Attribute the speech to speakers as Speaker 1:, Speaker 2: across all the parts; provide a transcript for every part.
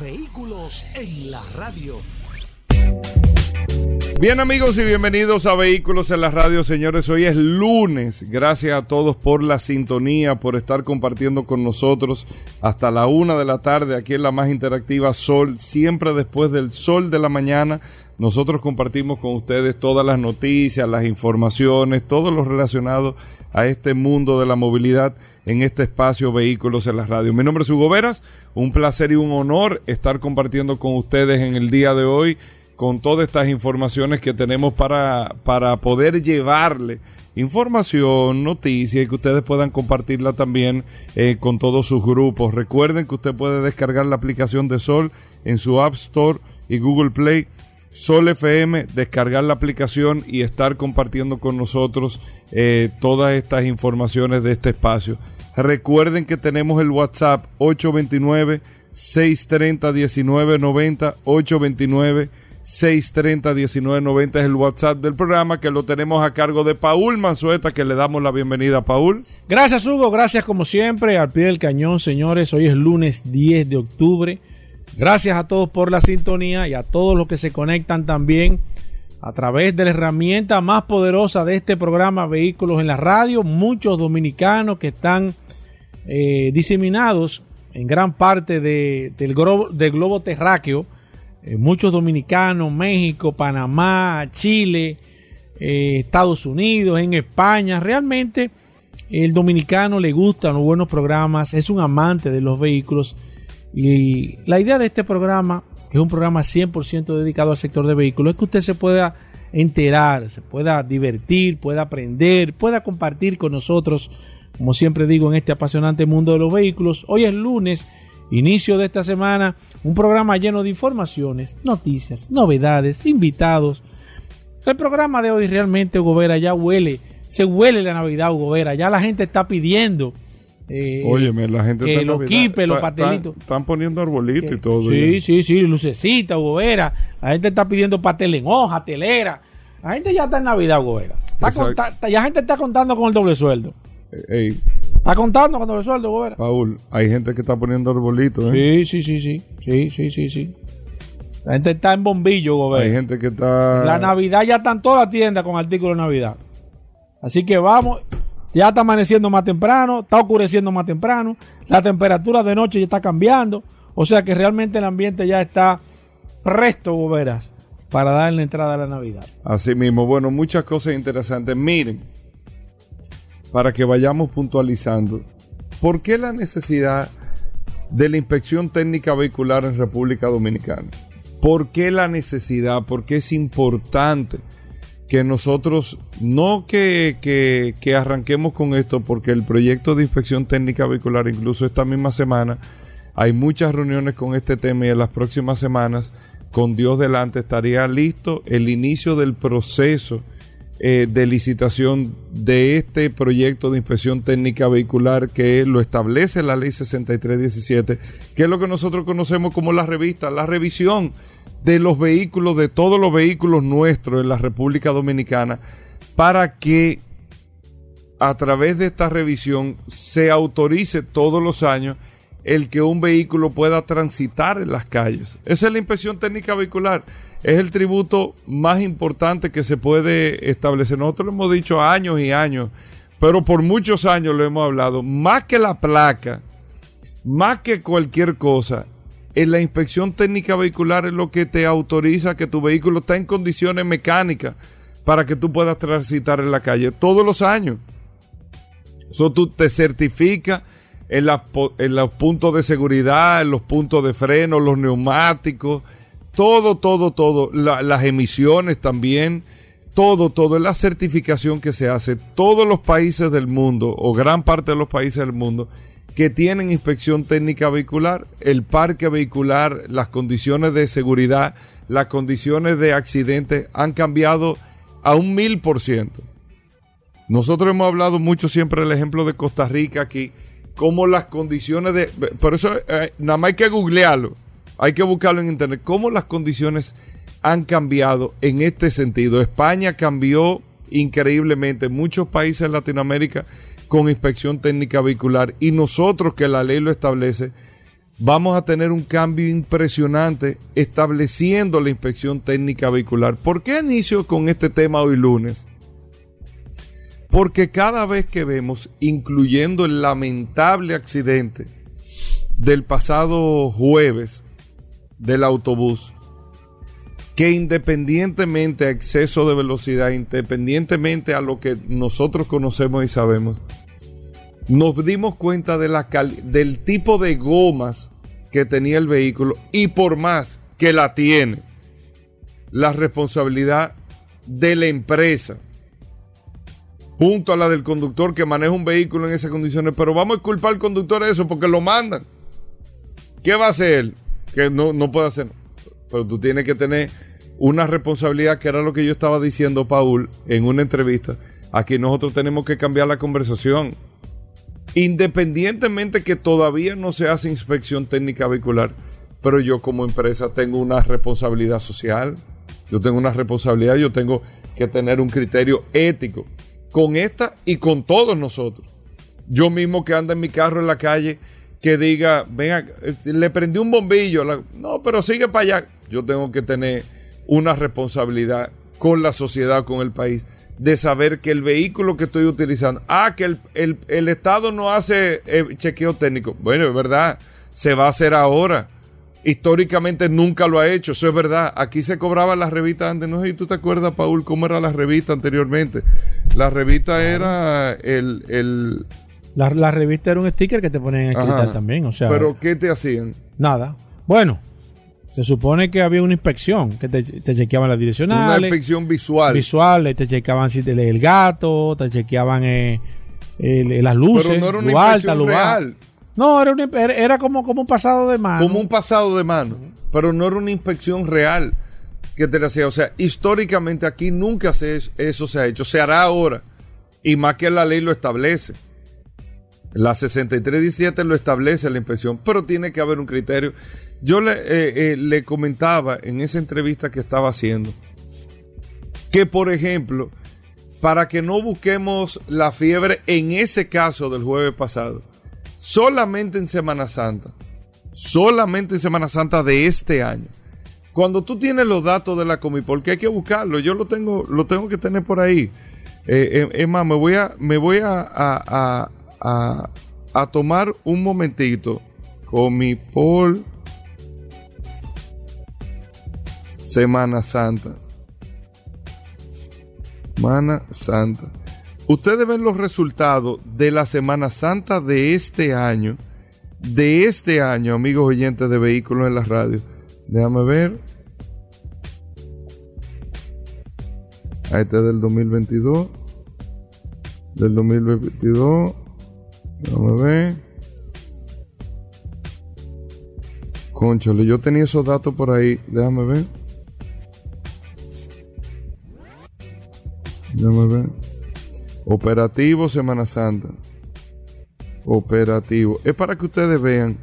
Speaker 1: Vehículos en la radio.
Speaker 2: Bien amigos y bienvenidos a Vehículos en la Radio, señores. Hoy es lunes. Gracias a todos por la sintonía, por estar compartiendo con nosotros hasta la una de la tarde aquí en la más interactiva Sol, siempre después del sol de la mañana. Nosotros compartimos con ustedes todas las noticias, las informaciones, todo lo relacionado a este mundo de la movilidad en este espacio Vehículos en la Radio. Mi nombre es Hugo Veras, un placer y un honor estar compartiendo con ustedes en el día de hoy con todas estas informaciones que tenemos para, para poder llevarle información, noticias y que ustedes puedan compartirla también eh, con todos sus grupos. Recuerden que usted puede descargar la aplicación de Sol en su App Store y Google Play Sol FM, descargar la aplicación y estar compartiendo con nosotros eh, todas estas informaciones de este espacio. Recuerden que tenemos el WhatsApp 829-630-1990, 829-630-1990 es el WhatsApp del programa que lo tenemos a cargo de Paul Manzueta, que le damos la bienvenida Paul.
Speaker 3: Gracias Hugo, gracias como siempre, al pie del cañón señores, hoy es lunes 10 de octubre Gracias a todos por la sintonía y a todos los que se conectan también a través de la herramienta más poderosa de este programa Vehículos en la Radio. Muchos dominicanos que están eh, diseminados en gran parte del, globo, del, globo, terráqueo. Eh, muchos dominicanos, México, Panamá, Chile, eh, Estados Unidos, en España. Realmente el dominicano le gustan los buenos programas, es un amante de los vehículos y la idea de este programa, que es un programa 100% dedicado al sector de vehículos, es que usted se pueda enterar, se pueda divertir, pueda aprender, pueda compartir con nosotros, como siempre digo, en este apasionante mundo de los vehículos. Hoy es lunes, inicio de esta semana, un programa lleno de informaciones, noticias, novedades, invitados. El programa de hoy realmente, Hugo ya huele, se huele la Navidad, Hugo Vera, ya la gente está pidiendo
Speaker 2: eh, Óyeme, la gente
Speaker 3: que los quipes, los pastelitos.
Speaker 2: Están poniendo arbolitos y todo.
Speaker 3: Sí, sí, sí, lucecita, gobera. La gente está pidiendo pastel en hoja, telera. La gente ya está en Navidad, gobera. ya la gente está contando con el doble sueldo.
Speaker 2: Ey.
Speaker 3: Está contando con el doble sueldo, gobera.
Speaker 2: Paul, hay gente que está poniendo arbolitos, ¿eh?
Speaker 3: Sí, sí, sí, sí. Sí, sí, sí, sí. La gente está en bombillo, gobera.
Speaker 2: Hay gente que está.
Speaker 3: La Navidad ya están todas las tiendas con artículos de Navidad. Así que vamos. Ya está amaneciendo más temprano, está oscureciendo más temprano, la temperatura de noche ya está cambiando, o sea que realmente el ambiente ya está presto, verás, para darle entrada a la Navidad.
Speaker 2: Así mismo, bueno, muchas cosas interesantes. Miren, para que vayamos puntualizando, ¿por qué la necesidad de la inspección técnica vehicular en República Dominicana? ¿Por qué la necesidad? ¿Por qué es importante? Que nosotros no que, que, arranquemos con esto porque el proyecto de inspección técnica vehicular incluso esta misma semana hay muchas reuniones con este tema y en las próximas semanas con Dios delante estaría listo el inicio del proceso eh, de licitación de este proyecto de inspección técnica vehicular que lo establece la ley 6317 que es lo que nosotros conocemos como la revista, la revisión de los vehículos, de todos los vehículos nuestros en la República Dominicana, para que a través de esta revisión se autorice todos los años el que un vehículo pueda transitar en las calles. Esa es la inspección técnica vehicular. Es el tributo más importante que se puede establecer. Nosotros lo hemos dicho años y años, pero por muchos años lo hemos hablado. Más que la placa, más que cualquier cosa, en la inspección técnica vehicular es lo que te autoriza que tu vehículo está en condiciones mecánicas para que tú puedas transitar en la calle todos los años. Eso tú te certifica en, en los puntos de seguridad, en los puntos de freno, los neumáticos, todo, todo, todo, las emisiones también, todo, todo, la certificación que se hace. Todos los países del mundo, o gran parte de los países del mundo, que tienen inspección técnica vehicular, el parque vehicular, las condiciones de seguridad, las condiciones de accidente han cambiado a un mil por ciento. Nosotros hemos hablado mucho siempre del ejemplo de Costa Rica aquí, como las condiciones de... Por eso eh, nada más hay que googlearlo, hay que buscarlo en internet, cómo las condiciones han cambiado en este sentido. España cambió increíblemente, muchos países en Latinoamérica con inspección técnica vehicular y nosotros que la ley lo establece, vamos a tener un cambio impresionante estableciendo la inspección técnica vehicular. ¿Por qué inicio con este tema hoy lunes? Porque cada vez que vemos, incluyendo el lamentable accidente del pasado jueves del autobús, que independientemente a exceso de velocidad, independientemente a lo que nosotros conocemos y sabemos, nos dimos cuenta del tipo de gomas que tenía el vehículo y por más que la tiene, la responsabilidad de la empresa junto a la del conductor que maneja un vehículo en esas condiciones, pero vamos a culpar al conductor de eso porque lo mandan. ¿Qué va a hacer él? Que no, no puede hacer. Pero tú tienes que tener una responsabilidad, que era lo que yo estaba diciendo, Paul, en una entrevista. Aquí nosotros tenemos que cambiar la conversación. Independientemente que todavía no se hace inspección técnica vehicular, pero yo como empresa tengo una responsabilidad social, yo tengo una responsabilidad, yo tengo que tener un criterio ético con esta y con todos nosotros. Yo mismo que anda en mi carro en la calle, que diga, venga, le prendí un bombillo, no, pero sigue para allá. Yo tengo que tener una responsabilidad con la sociedad, con el país, de saber que el vehículo que estoy utilizando, ah, que el, Estado no hace eh, chequeo técnico. Bueno, es verdad, se va a hacer ahora históricamente nunca lo ha hecho, eso es verdad. Aquí se cobraban las revistas antes, no sé si tú te acuerdas, Paul, cómo era la revista anteriormente. La revista era el...
Speaker 3: La, revista era un sticker que te ponían en escritar también, o sea...
Speaker 2: ¿Pero qué te hacían?
Speaker 3: Nada. Bueno, se supone que había una inspección, que te, chequeaban las direccionales.
Speaker 2: Una inspección visual.
Speaker 3: Visual, te chequeaban si te el gato, te chequeaban eh, las luces,
Speaker 2: Pero no era una inspección real.
Speaker 3: No, era, era, como, como un pasado de mano.
Speaker 2: Como un pasado de mano. Pero no era una inspección real que te la hacía. O sea, históricamente aquí nunca se, eso se ha hecho. Se hará ahora. Y más que la ley lo establece. La 6317 lo establece la inspección. Pero tiene que haber un criterio. Yo le, eh, eh, le comentaba en esa entrevista que estaba haciendo que, por ejemplo, para que no busquemos la fiebre en ese caso del jueves pasado solamente en Semana Santa, solamente en Semana Santa de este año. Cuando tú tienes los datos de la Comipol, que hay que buscarlo, yo lo tengo, lo tengo que tener por ahí. Eh, es más, me voy a, me voy a, a, a tomar un momentito. Comipol Semana Santa. Semana Santa. Ustedes ven los resultados de la Semana Santa de este año. De este año, amigos oyentes de vehículos en la radio. Déjame ver. Ahí está del 2022. Del 2022. Déjame ver. Conchole, yo tenía esos datos por ahí. Déjame ver. Déjame ver. Operativo Semana Santa. Operativo. Es para que ustedes vean.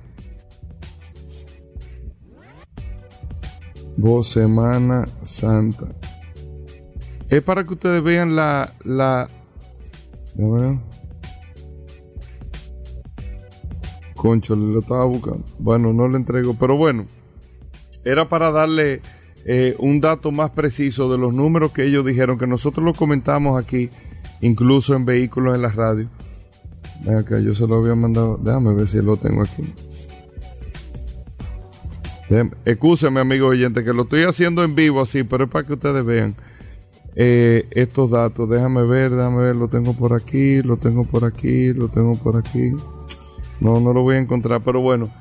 Speaker 2: Vos Semana Santa. Es para que ustedes vean la. la Concho, lo estaba buscando. Bueno, no le entrego, pero bueno. Era para darle eh, un dato más preciso de los números que ellos dijeron, que nosotros lo comentamos aquí incluso en vehículos en la radio. Acá yo se lo había mandado. Déjame ver si lo tengo aquí. Excúseme, amigo oyente, que lo estoy haciendo en vivo así, pero es para que ustedes vean eh, estos datos. Déjame ver, déjame ver, lo tengo por aquí, lo tengo por aquí, lo tengo por aquí. No, no lo voy a encontrar, pero bueno,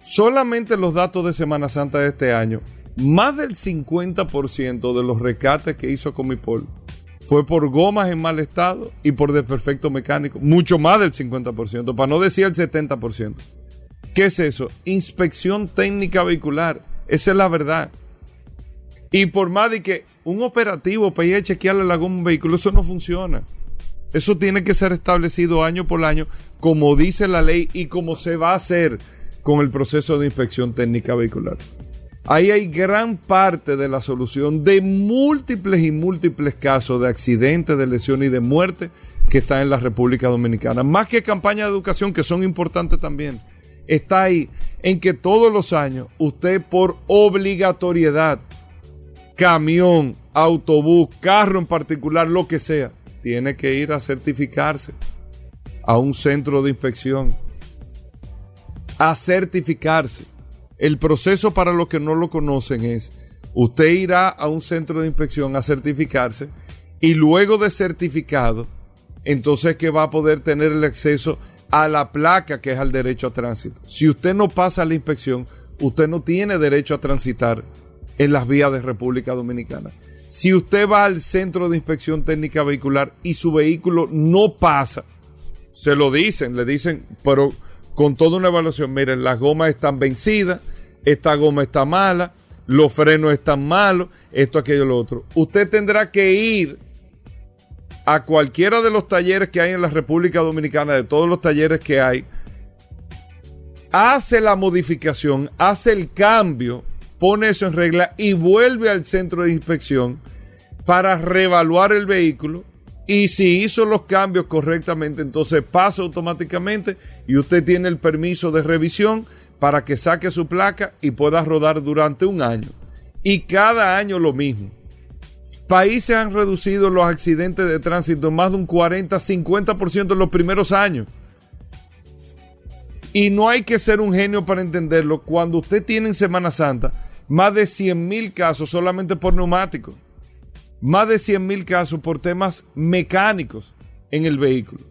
Speaker 2: solamente los datos de Semana Santa de este año, más del 50% de los recates que hizo Comipol fue por gomas en mal estado y por desperfecto mecánico, mucho más del 50%, para no decir el 70%. ¿Qué es eso? Inspección técnica vehicular. Esa es la verdad. Y por más de que un operativo para ir a chequearle la goma un vehículo, eso no funciona. Eso tiene que ser establecido año por año, como dice la ley y como se va a hacer con el proceso de inspección técnica vehicular. Ahí hay gran parte de la solución de múltiples y múltiples casos de accidentes, de lesiones y de muerte que están en la República Dominicana. Más que campañas de educación, que son importantes también, está ahí en que todos los años usted por obligatoriedad, camión, autobús, carro en particular, lo que sea, tiene que ir a certificarse a un centro de inspección. A certificarse. El proceso para los que no lo conocen es, usted irá a un centro de inspección a certificarse y luego de certificado, entonces que va a poder tener el acceso a la placa que es al derecho a tránsito. Si usted no pasa la inspección, usted no tiene derecho a transitar en las vías de República Dominicana. Si usted va al centro de inspección técnica vehicular y su vehículo no pasa, se lo dicen, le dicen, pero con toda una evaluación, miren, las gomas están vencidas, esta goma está mala, los frenos están malos, esto, aquello, lo otro. Usted tendrá que ir a cualquiera de los talleres que hay en la República Dominicana, de todos los talleres que hay, hace la modificación, hace el cambio, pone eso en regla y vuelve al centro de inspección para reevaluar el vehículo. Y si hizo los cambios correctamente, entonces pasa automáticamente y usted tiene el permiso de revisión para que saque su placa y pueda rodar durante un año. Y cada año lo mismo. Países han reducido los accidentes de tránsito más de un 40-50% en los primeros años. Y no hay que ser un genio para entenderlo. Cuando usted tiene en Semana Santa más de 100 mil casos solamente por neumáticos, más de 100 mil casos por temas mecánicos en el vehículo.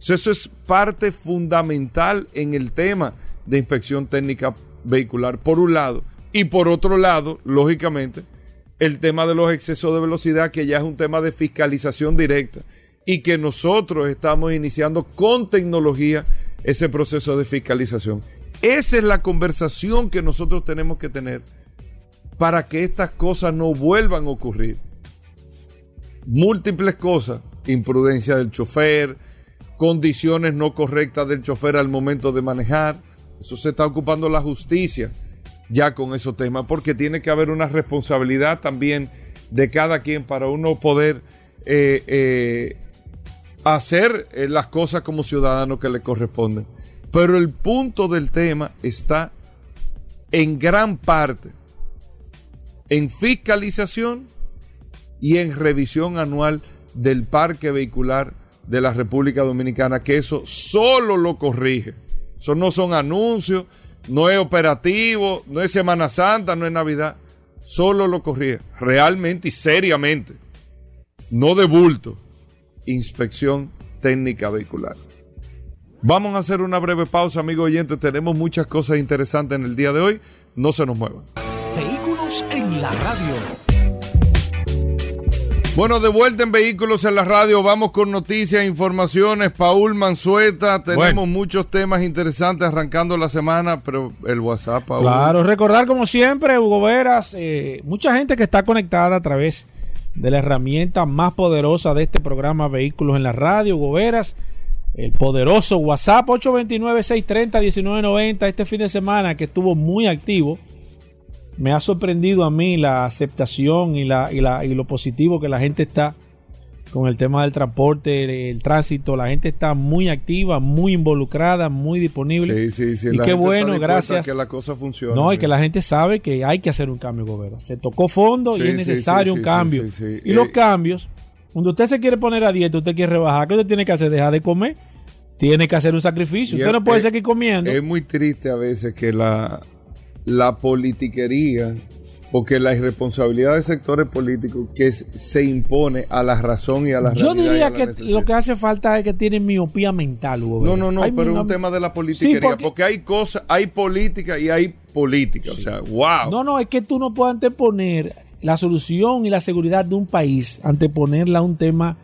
Speaker 2: Eso es parte fundamental en el tema de inspección técnica vehicular, por un lado. Y por otro lado, lógicamente, el tema de los excesos de velocidad, que ya es un tema de fiscalización directa y que nosotros estamos iniciando con tecnología ese proceso de fiscalización. Esa es la conversación que nosotros tenemos que tener para que estas cosas no vuelvan a ocurrir. Múltiples cosas, imprudencia del chofer, condiciones no correctas del chofer al momento de manejar, eso se está ocupando la justicia ya con esos temas, porque tiene que haber una responsabilidad también de cada quien para uno poder eh, eh, hacer eh, las cosas como ciudadano que le corresponden. Pero el punto del tema está en gran parte en fiscalización y en revisión anual del parque vehicular de la República Dominicana, que eso solo lo corrige eso no son anuncios, no es operativo, no es Semana Santa, no es Navidad. Solo lo corría, realmente y seriamente. No de bulto. Inspección técnica vehicular. Vamos a hacer una breve pausa, amigo oyente. Tenemos muchas cosas interesantes en el día de hoy. No se nos muevan.
Speaker 1: Vehículos en la radio.
Speaker 2: Bueno, de vuelta en Vehículos en la Radio, vamos con noticias, informaciones. Paul Manzueta, tenemos muchos temas interesantes arrancando la semana, pero el WhatsApp, Paul.
Speaker 3: Claro, recordar como siempre, Hugo Veras, eh, mucha gente que está conectada a través de la herramienta más poderosa de este programa Vehículos en la Radio, Hugo Veras, el poderoso WhatsApp 829-630-1990, este fin de semana que estuvo muy activo me ha sorprendido a mí la aceptación y, la, y, la, y lo positivo que la gente está con el tema del transporte, el, tránsito. La gente está muy activa, muy involucrada, muy disponible.
Speaker 2: Sí, sí, sí.
Speaker 3: Y
Speaker 2: la
Speaker 3: qué
Speaker 2: gente
Speaker 3: bueno,
Speaker 2: está
Speaker 3: gracias.
Speaker 2: que la cosa funcione.
Speaker 3: No, y que la gente sabe que hay que hacer un cambio, gobierno. Se tocó fondo
Speaker 2: Sí,
Speaker 3: y es necesario
Speaker 2: sí,
Speaker 3: un cambio. Y los
Speaker 2: Eh,
Speaker 3: cambios, cuando usted se quiere poner a dieta, usted quiere rebajar, ¿qué usted tiene que hacer? Dejar de comer. Tiene que hacer un sacrificio. Usted
Speaker 2: es-
Speaker 3: no puede seguir comiendo.
Speaker 2: Es muy triste a veces que la, la politiquería, porque la irresponsabilidad de sectores políticos que se impone a la razón y a la
Speaker 3: Yo diría
Speaker 2: la
Speaker 3: que
Speaker 2: necesidad.
Speaker 3: lo que hace falta es que tienen miopía mental, Hugo
Speaker 2: No, no, no,
Speaker 3: Hay
Speaker 2: pero es un tema de la politiquería,
Speaker 3: Sí, porque-
Speaker 2: porque... hay cosas, hay política y hay política, o sea, wow.
Speaker 3: No, no, es que tú no puedes anteponer la solución y la seguridad de un país anteponerla a un tema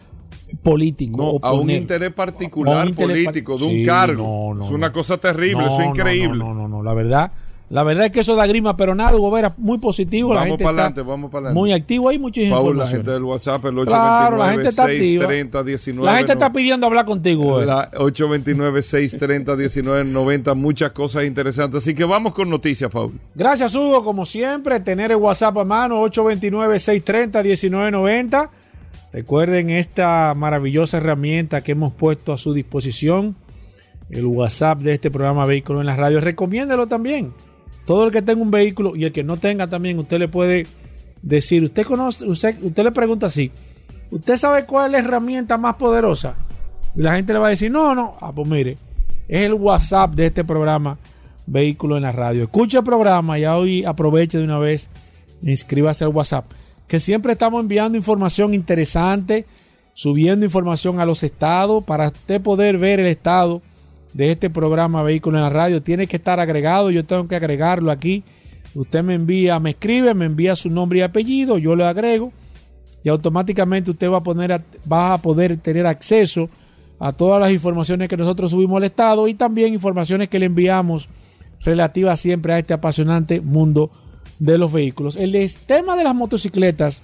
Speaker 3: político.
Speaker 2: No, a un interés particular
Speaker 3: un interés
Speaker 2: político,
Speaker 3: par-
Speaker 2: de un
Speaker 3: Sí,
Speaker 2: cargo.
Speaker 3: no, no,
Speaker 2: es una cosa terrible, es increíble.
Speaker 3: No, no, no, la verdad. La verdad es que eso da grima, pero nada, Hugo Vera, muy positivo. la
Speaker 2: Vamos
Speaker 3: gente
Speaker 2: para adelante, vamos para adelante.
Speaker 3: Muy activo, hay muchas
Speaker 2: Paul, la gente del WhatsApp, el 829
Speaker 3: Claro, la gente está activa.
Speaker 2: 630 19
Speaker 3: La gente está pidiendo hablar contigo. eh.
Speaker 2: La 829-630-1990, muchas cosas interesantes. Así que vamos con noticias, Paul.
Speaker 3: Gracias, Hugo, como siempre, tener el WhatsApp a mano, 829-630-1990. Recuerden esta maravillosa herramienta que hemos puesto a su disposición, el WhatsApp de este programa Vehículo en la Radio. Recomiéndelo también. Todo el que tenga un vehículo y el que no tenga también, usted le puede decir, usted conoce, usted, le pregunta así, ¿usted sabe cuál es la herramienta más poderosa? Y la gente le va a decir, no, no, ah, pues mire, es el WhatsApp de este programa Vehículo en la Radio. Escuche el programa y hoy aproveche de una vez, inscríbase al WhatsApp, que siempre estamos enviando información interesante, subiendo información a los estados para usted poder ver el estado de este programa Vehículo en la Radio. Tiene que estar agregado, yo tengo que agregarlo aquí. Usted me envía, me escribe, me envía su nombre y apellido, yo le agrego y automáticamente usted va a, poner va a poder tener acceso a todas las informaciones que nosotros subimos al Estado y también informaciones que le enviamos relativas siempre a este apasionante mundo de los vehículos. El tema de las motocicletas,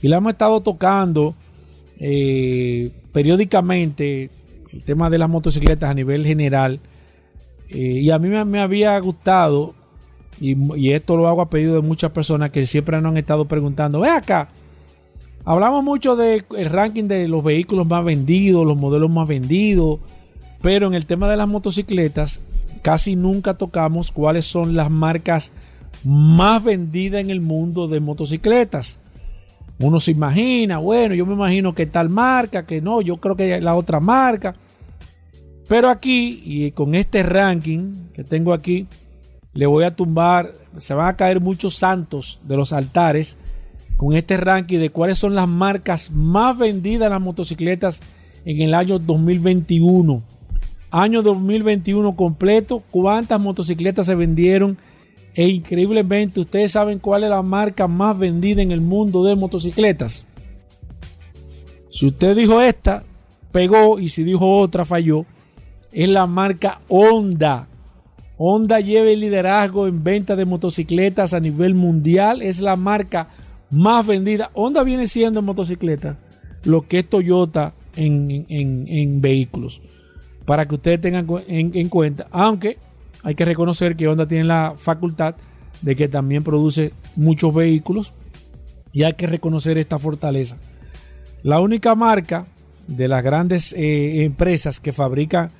Speaker 3: y lo hemos estado tocando eh, periódicamente, el tema de las motocicletas a nivel general, eh, y a mí me, había gustado, y, esto lo hago a pedido de muchas personas que siempre nos han estado preguntando, ve acá, Hablamos mucho del ranking de los vehículos más vendidos, los modelos más vendidos, pero en el tema de las motocicletas casi nunca tocamos cuáles son las marcas más vendidas en el mundo de motocicletas. Uno se imagina, bueno, yo me imagino que tal marca, que no, yo creo que la otra marca. Pero aquí, y con este ranking que tengo aquí, le voy a tumbar, se van a caer muchos santos de los altares con este ranking de cuáles son las marcas más vendidas en las motocicletas en el año 2021. Año 2021 completo, cuántas motocicletas se vendieron e increíblemente ustedes saben cuál es la marca más vendida en el mundo de motocicletas. Si usted dijo esta, pegó y si dijo otra, falló. Es la marca Honda. Honda lleva el liderazgo en venta de motocicletas a nivel mundial. Es la marca más vendida. Honda viene siendo en motocicleta lo que es Toyota en, en- vehículos. Para que ustedes tengan en cuenta. Aunque hay que reconocer que Honda tiene la facultad de que también produce muchos vehículos. Y hay que reconocer esta fortaleza. La única marca de las grandes eh, empresas que fabrican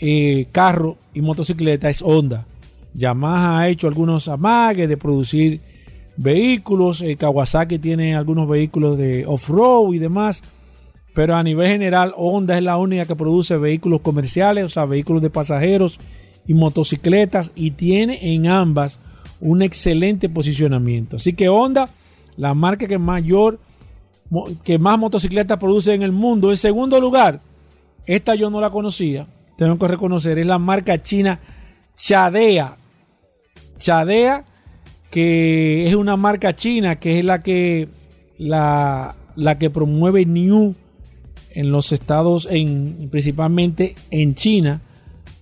Speaker 3: eh, carros y motocicletas es Honda. Yamaha ha hecho algunos amagues de producir vehículos. eh, Kawasaki tiene algunos vehículos de off-road y demás. Pero a nivel general, Honda es la única que produce vehículos comerciales, o sea, vehículos de pasajeros y motocicletas. Y tiene en ambas un excelente posicionamiento. Así que Honda, la marca que mayor que más motocicletas produce en el mundo. En segundo lugar, esta yo no la conocía, tengo que reconocer, es la marca china Chadea. Chadea, que es una marca china, que es la que la, la que promueve New en los estados, en, principalmente en China,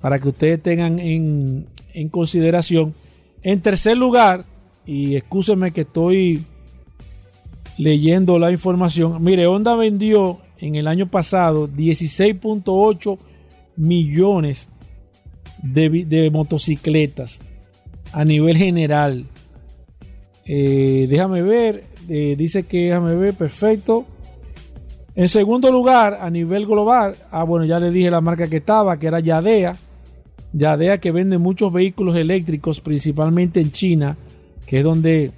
Speaker 3: para que ustedes tengan en, en consideración. En tercer lugar, y excúsenme que estoy leyendo la información. Mire, Honda vendió en el año pasado 16.8 millones de, motocicletas a nivel general. Eh, déjame ver, eh, dice que déjame ver, perfecto. En segundo lugar, a nivel global, ah, bueno, ya le dije la marca que estaba, que era Yadea. Yadea que vende muchos vehículos eléctricos, principalmente en China, que es donde,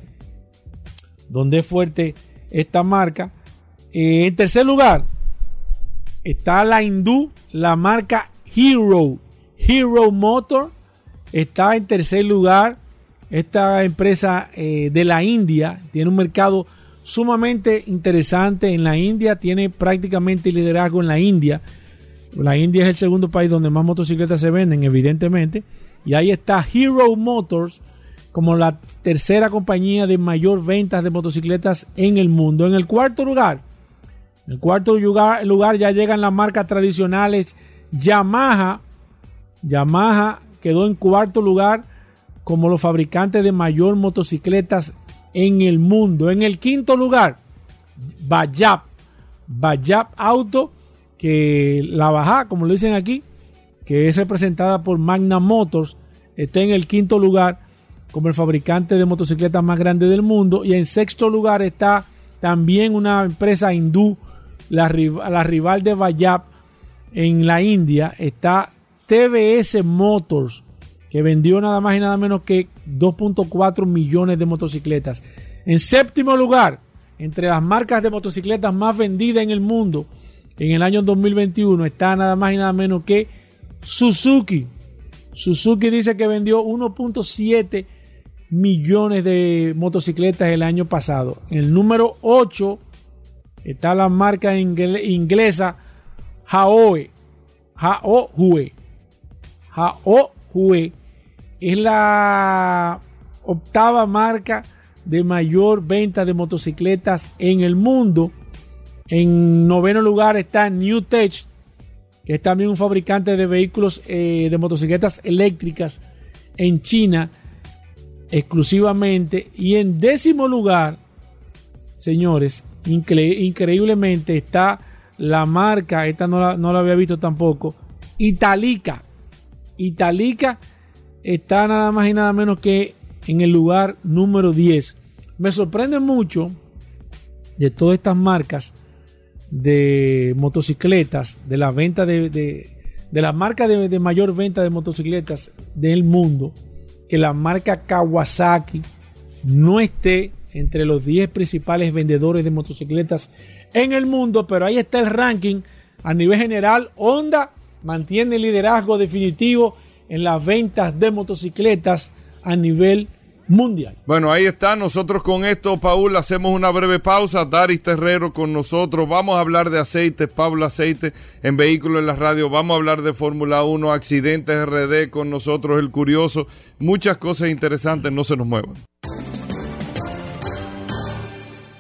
Speaker 3: donde es fuerte esta marca. Eh, en tercer lugar, está la hindú, la marca Hero. Hero Motor está en tercer lugar. Esta empresa eh, de la India tiene un mercado sumamente interesante en la India. Tiene prácticamente liderazgo en la India. La India es el segundo país donde más motocicletas se venden, evidentemente. Y ahí está Hero Motors, como la tercera compañía de mayor ventas de motocicletas en el mundo. En el cuarto lugar, en cuarto lugar, ya llegan las marcas tradicionales. Yamaha, Yamaha quedó en cuarto lugar como los fabricantes de mayor motocicletas en el mundo. En el quinto lugar, Bajab, Bajab Auto, que la baja, como lo dicen aquí, que es representada por Magna Motors, está en el quinto lugar como el fabricante de motocicletas más grande del mundo. Y en sexto lugar está también una empresa hindú, la, rival de Bajab en la India, está TBS Motors, que vendió nada más y nada menos que 2.4 millones de motocicletas. En séptimo lugar, entre las marcas de motocicletas más vendidas en el mundo en el año 2021, está nada más y nada menos que Suzuki. Suzuki dice que vendió 1.7 millones de motocicletas el año pasado. En el número 8 está la marca inglesa Haoe. Haohue. Haohue es la octava marca de mayor venta de motocicletas en el mundo. En noveno lugar está New Tech, que es también un fabricante de vehículos eh, de motocicletas eléctricas en China exclusivamente. Y en décimo lugar, señores, increíblemente está la marca, esta no la, no la había visto tampoco, Italica. Italica está nada más y nada menos que en el lugar número 10. Me sorprende mucho de todas estas marcas de motocicletas, de la venta de, de, de la marca de, de, mayor venta de motocicletas del mundo, que la marca Kawasaki no esté entre los 10 principales vendedores de motocicletas en el mundo, pero ahí está el ranking a nivel general. Honda mantiene el liderazgo definitivo en las ventas de motocicletas a nivel mundial.
Speaker 2: Bueno, ahí está. Nosotros con esto, Paul, hacemos una breve pausa. Daris Terrero con nosotros. Vamos a hablar de aceites, Pablo Aceite en Vehículos en la Radio. Vamos a hablar de Fórmula 1, accidentes RD con nosotros, el curioso. Muchas cosas interesantes. No se nos muevan.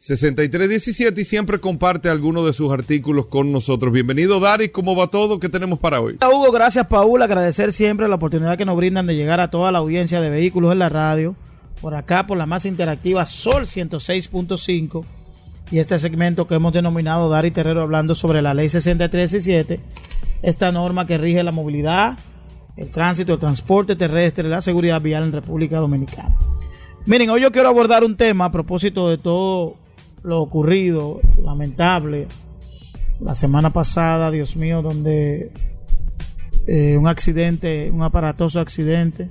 Speaker 2: 6317 y siempre comparte algunos de sus artículos con nosotros. Bienvenido, Daris. ¿Cómo va todo? ¿Qué tenemos para hoy?
Speaker 4: Hugo, gracias, Paul. Agradecer siempre la oportunidad que nos brindan de llegar a toda la audiencia de vehículos en la radio. Por acá, por la más interactiva Sol 106.5. Y este segmento que hemos denominado Daris Terrero hablando sobre la ley 6317. Esta norma que rige la movilidad, el tránsito, el transporte terrestre, la seguridad vial en República Dominicana. Miren, hoy yo quiero abordar un tema a propósito de todo lo ocurrido, lamentable, la semana pasada, Dios mío, donde eh, un accidente, un aparatoso accidente,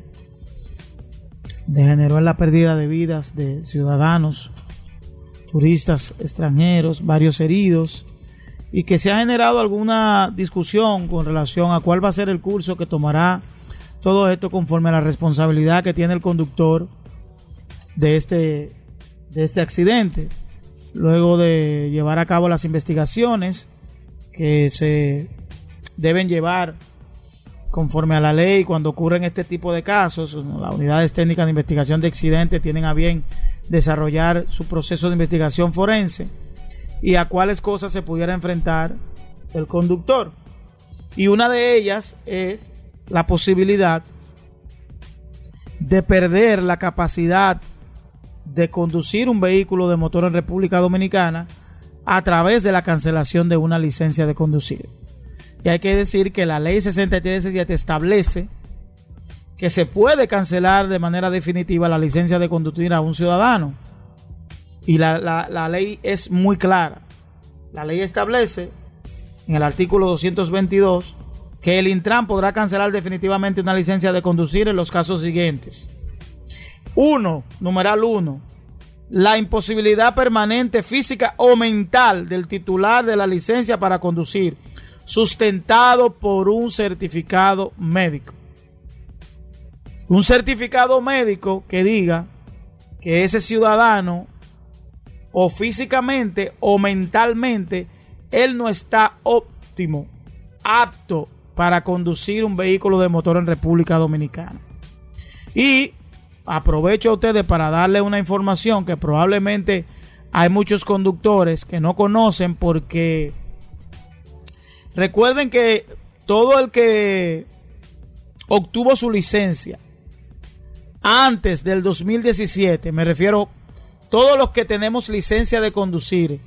Speaker 4: degeneró en la pérdida de vidas de ciudadanos, turistas extranjeros, varios heridos, y que se ha generado alguna discusión con relación a cuál va a ser el curso que tomará todo esto conforme a la responsabilidad que tiene el conductor de este, de este accidente luego de llevar a cabo las investigaciones que se deben llevar conforme a la ley cuando ocurren este tipo de casos. Las unidades técnicas de investigación de accidentes tienen a bien desarrollar su proceso de investigación forense y a cuáles cosas se pudiera enfrentar el conductor. Y una de ellas es la posibilidad de perder la capacidad de conducir un vehículo de motor en República Dominicana a través de la cancelación de una licencia de conducir. Y hay que decir que la ley 6317 establece que se puede cancelar de manera definitiva la licencia de conducir a un ciudadano. Y la, la ley es muy clara. La ley establece en el artículo 222 que el Intran podrá cancelar definitivamente una licencia de conducir en los casos siguientes. Uno, numeral uno, la imposibilidad permanente física o mental del titular de la licencia para conducir, sustentado por un certificado médico. Un certificado médico que diga que ese ciudadano o físicamente o mentalmente él no está óptimo, apto para conducir un vehículo de motor en República Dominicana. Y aprovecho a ustedes para darle una información que probablemente hay muchos conductores que no conocen porque recuerden que todo el que obtuvo su licencia antes del 2017, me refiero todos los que tenemos licencia de conducir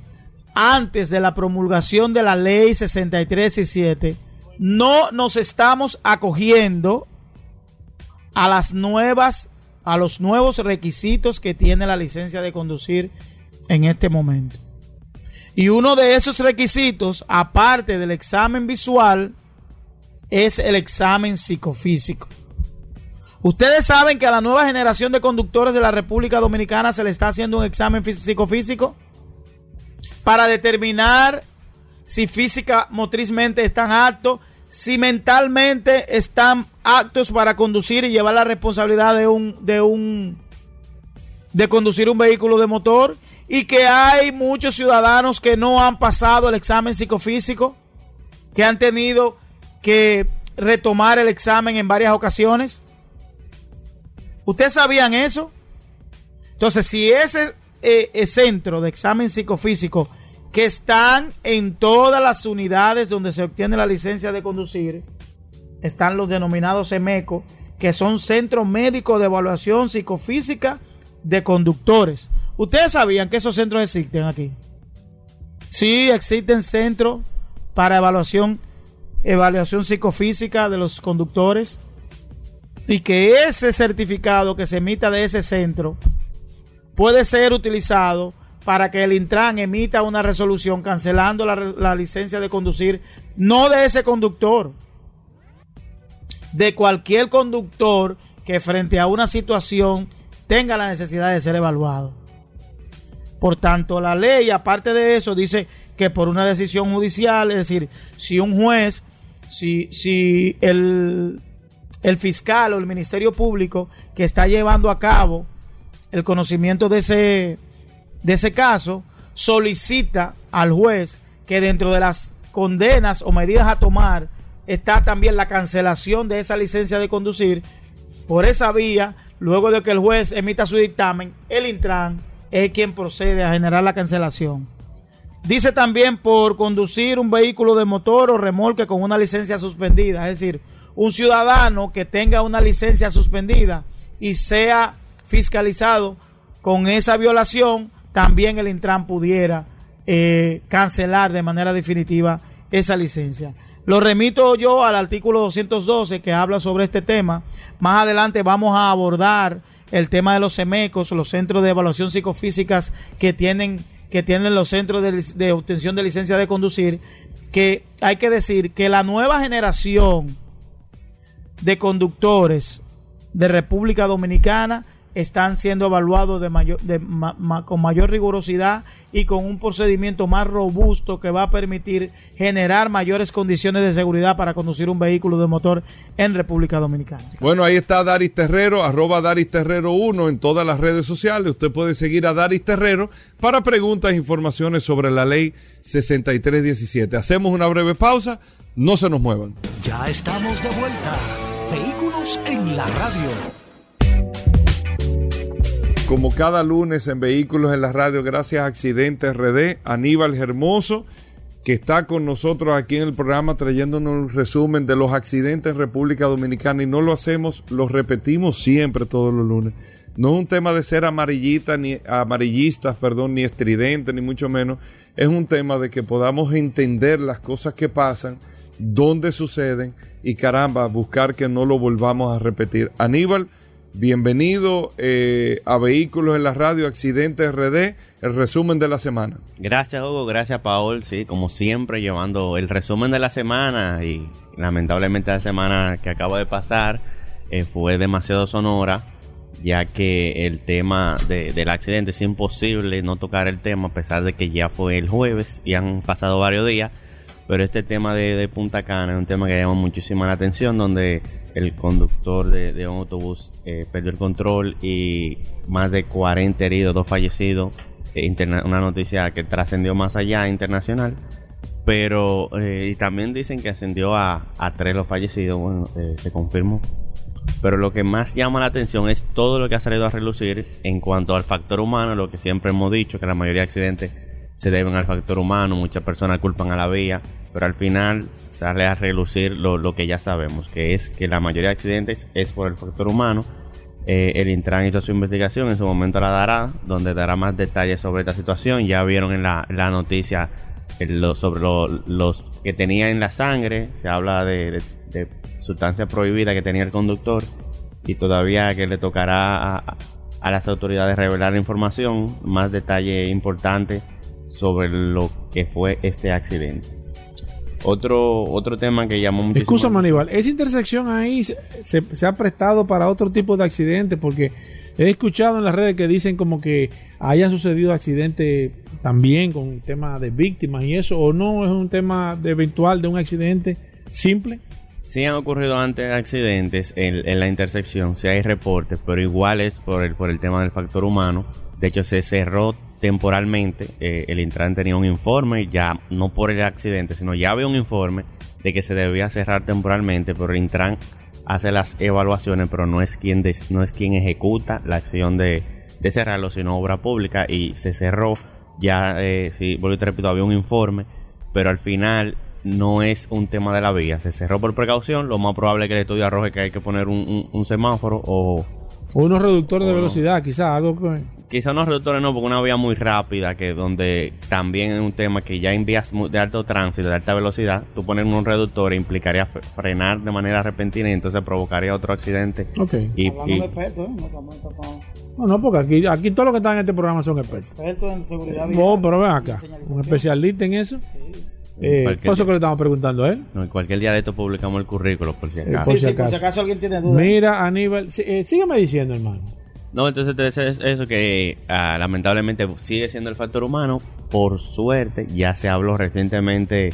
Speaker 4: antes de la promulgación de la ley 63 y 7, no nos estamos acogiendo a las nuevas, a los nuevos requisitos que tiene la licencia de conducir en este momento. Y uno de esos requisitos, aparte del examen visual, es el examen psicofísico. Ustedes saben que a la nueva generación de conductores de la República Dominicana se le está haciendo un examen psicofísico para determinar si física motrizmente están aptos, si mentalmente están aptos para conducir y llevar la responsabilidad de un de un de conducir un vehículo de motor y que hay muchos ciudadanos que no han pasado el examen psicofísico, que han tenido que retomar el examen en varias ocasiones. ¿Ustedes sabían eso? Entonces, si ese eh, centro de examen psicofísico que están en todas las unidades donde se obtiene la licencia de conducir, están los denominados EMECO, que son centros médicos de evaluación psicofísica de conductores. ¿Ustedes sabían que esos centros existen aquí? Sí, existen centros para evaluación, evaluación psicofísica de los conductores y que ese certificado que se emita de ese centro puede ser utilizado para que el Intran emita una resolución cancelando la, licencia de conducir, no de ese conductor, de cualquier conductor que frente a una situación tenga la necesidad de ser evaluado. Por tanto, la ley, aparte de eso, dice que por una decisión judicial, es decir, si un juez, si, si el, el fiscal o el Ministerio Público que está llevando a cabo el conocimiento de ese, de ese caso, solicita al juez que dentro de las condenas o medidas a tomar está también la cancelación de esa licencia de conducir. Por esa vía, luego de que el juez emita su dictamen, el Intran es quien procede a generar la cancelación. Dice también por conducir un vehículo de motor o remolque con una licencia suspendida, es decir, un ciudadano que tenga una licencia suspendida y sea fiscalizado con esa violación, también el Intran pudiera eh, cancelar de manera definitiva esa licencia. Lo remito yo al artículo 212 que habla sobre este tema. Más adelante vamos a abordar el tema de los semecos, los centros de evaluación psicofísicas que tienen, que tienen los centros de, de obtención de licencia de conducir, que hay que decir que la nueva generación de conductores de República Dominicana están siendo evaluados de mayor, con mayor rigurosidad y con un procedimiento más robusto que va a permitir generar mayores condiciones de seguridad para conducir un vehículo de motor en República Dominicana.
Speaker 2: Bueno, ahí está Daris Terrero, arroba Daris Terrero 1 en todas las redes sociales. Usted puede seguir a Daris Terrero para preguntas e informaciones sobre la ley 6317. Hacemos una breve pausa, no se nos muevan.
Speaker 1: Ya estamos de vuelta. Vehículos en la radio
Speaker 2: como cada lunes en Vehículos en la Radio, gracias a Accidentes RD, Aníbal Hermoso, que está con nosotros aquí en el programa trayéndonos un resumen de los accidentes en República Dominicana y no lo hacemos, lo repetimos siempre todos los lunes. No es un tema de ser amarillita, ni amarillistas, perdón, ni estridente, ni mucho menos. Es un tema de que podamos entender las cosas que pasan, dónde suceden y caramba, buscar que no lo volvamos a repetir. Aníbal, Bienvenido eh, a Vehículos en la Radio Accidentes RD, el resumen de la semana.
Speaker 5: Gracias Hugo, gracias Paul, sí, como siempre llevando el resumen de la semana y lamentablemente la semana que acaba de pasar eh, fue demasiado sonora ya que el tema de- del accidente es imposible no tocar el tema a pesar de que ya fue el jueves y han pasado varios días. Pero este tema de, de Punta Cana es un tema que llama muchísima la atención, donde el conductor de, un autobús eh, perdió el control y más de 40 heridos, dos fallecidos. eh, una noticia que trascendió más allá internacional. Pero eh, y también dicen que ascendió a, a tres los fallecidos, bueno, se confirmó. Pero lo que más llama la atención es todo lo que ha salido a relucir en cuanto al factor humano, lo que siempre hemos dicho, que la mayoría de accidentes se deben al factor humano, muchas personas culpan a la vía, pero al final sale a relucir lo, que ya sabemos, que es que la mayoría de accidentes es por el factor humano. Eh, el Intran hizo su investigación, en su momento la dará, donde dará más detalles sobre esta situación. Ya vieron en la, noticia eh, sobre lo- los que tenía en la sangre, se habla de, de- de sustancia prohibida que tenía el conductor y todavía que le tocará a, a las autoridades revelar la información, más detalle importante sobre lo que fue este accidente. Otro, otro tema que llamó muchísimo
Speaker 3: Excusa,
Speaker 5: la atención-
Speaker 3: Aníbal, esa intersección ahí se, se- se ha prestado para otro tipo de accidentes porque he escuchado en las redes que dicen como que hayan sucedido accidentes también con tema de víctimas y eso, o no es un tema de eventual de un accidente simple.
Speaker 5: Sí han ocurrido antes accidentes en, en la intersección, sí hay reportes, pero igual es por el, por el tema del factor humano. De hecho, se cerró temporalmente. eh, el Intran tenía un informe, ya no por el accidente, sino ya había un informe de que se debía cerrar temporalmente, pero el Intran hace las evaluaciones, pero no es quien, des- no es quien ejecuta la acción de, de cerrarlo, sino obra pública y se cerró. Ya, eh, sí, vuelvo y te repito, había un informe, pero al final no es un tema de la vía. Se cerró por precaución. Lo más probable es que el estudio arroje que hay que poner un, un- un semáforo o
Speaker 3: O unos reductores de
Speaker 5: no.
Speaker 3: velocidad, quizás algo que...
Speaker 5: quizá unos reductores no, porque una vía muy rápida, que donde también es un tema que ya en vías de alto tránsito, de alta velocidad, tú poner unos reductores implicaría fre- frenar de manera repentina y entonces provocaría otro accidente.
Speaker 3: Ok.
Speaker 5: Y, y-
Speaker 4: de expertos, ¿eh? No.
Speaker 3: No, no, porque aquí, aquí todos los que están en este programa son expertos.
Speaker 4: Expertos en seguridad
Speaker 3: No,
Speaker 4: vial
Speaker 3: pero ven acá, un especialista en eso. Eh,
Speaker 5: Cualquier
Speaker 3: por eso que le estamos preguntando a él.
Speaker 5: no, en cualquier día de esto publicamos el currículo, por si acaso.
Speaker 3: por
Speaker 4: Sí,
Speaker 3: si
Speaker 4: sí,
Speaker 3: acaso.
Speaker 4: por si acaso alguien tiene dudas.
Speaker 3: Mira, Aníbal, sí, eh, sígueme diciendo, hermano.
Speaker 5: No, entonces te decía es- eso que ah, lamentablemente sigue siendo el factor humano. Por suerte, ya se habló recientemente,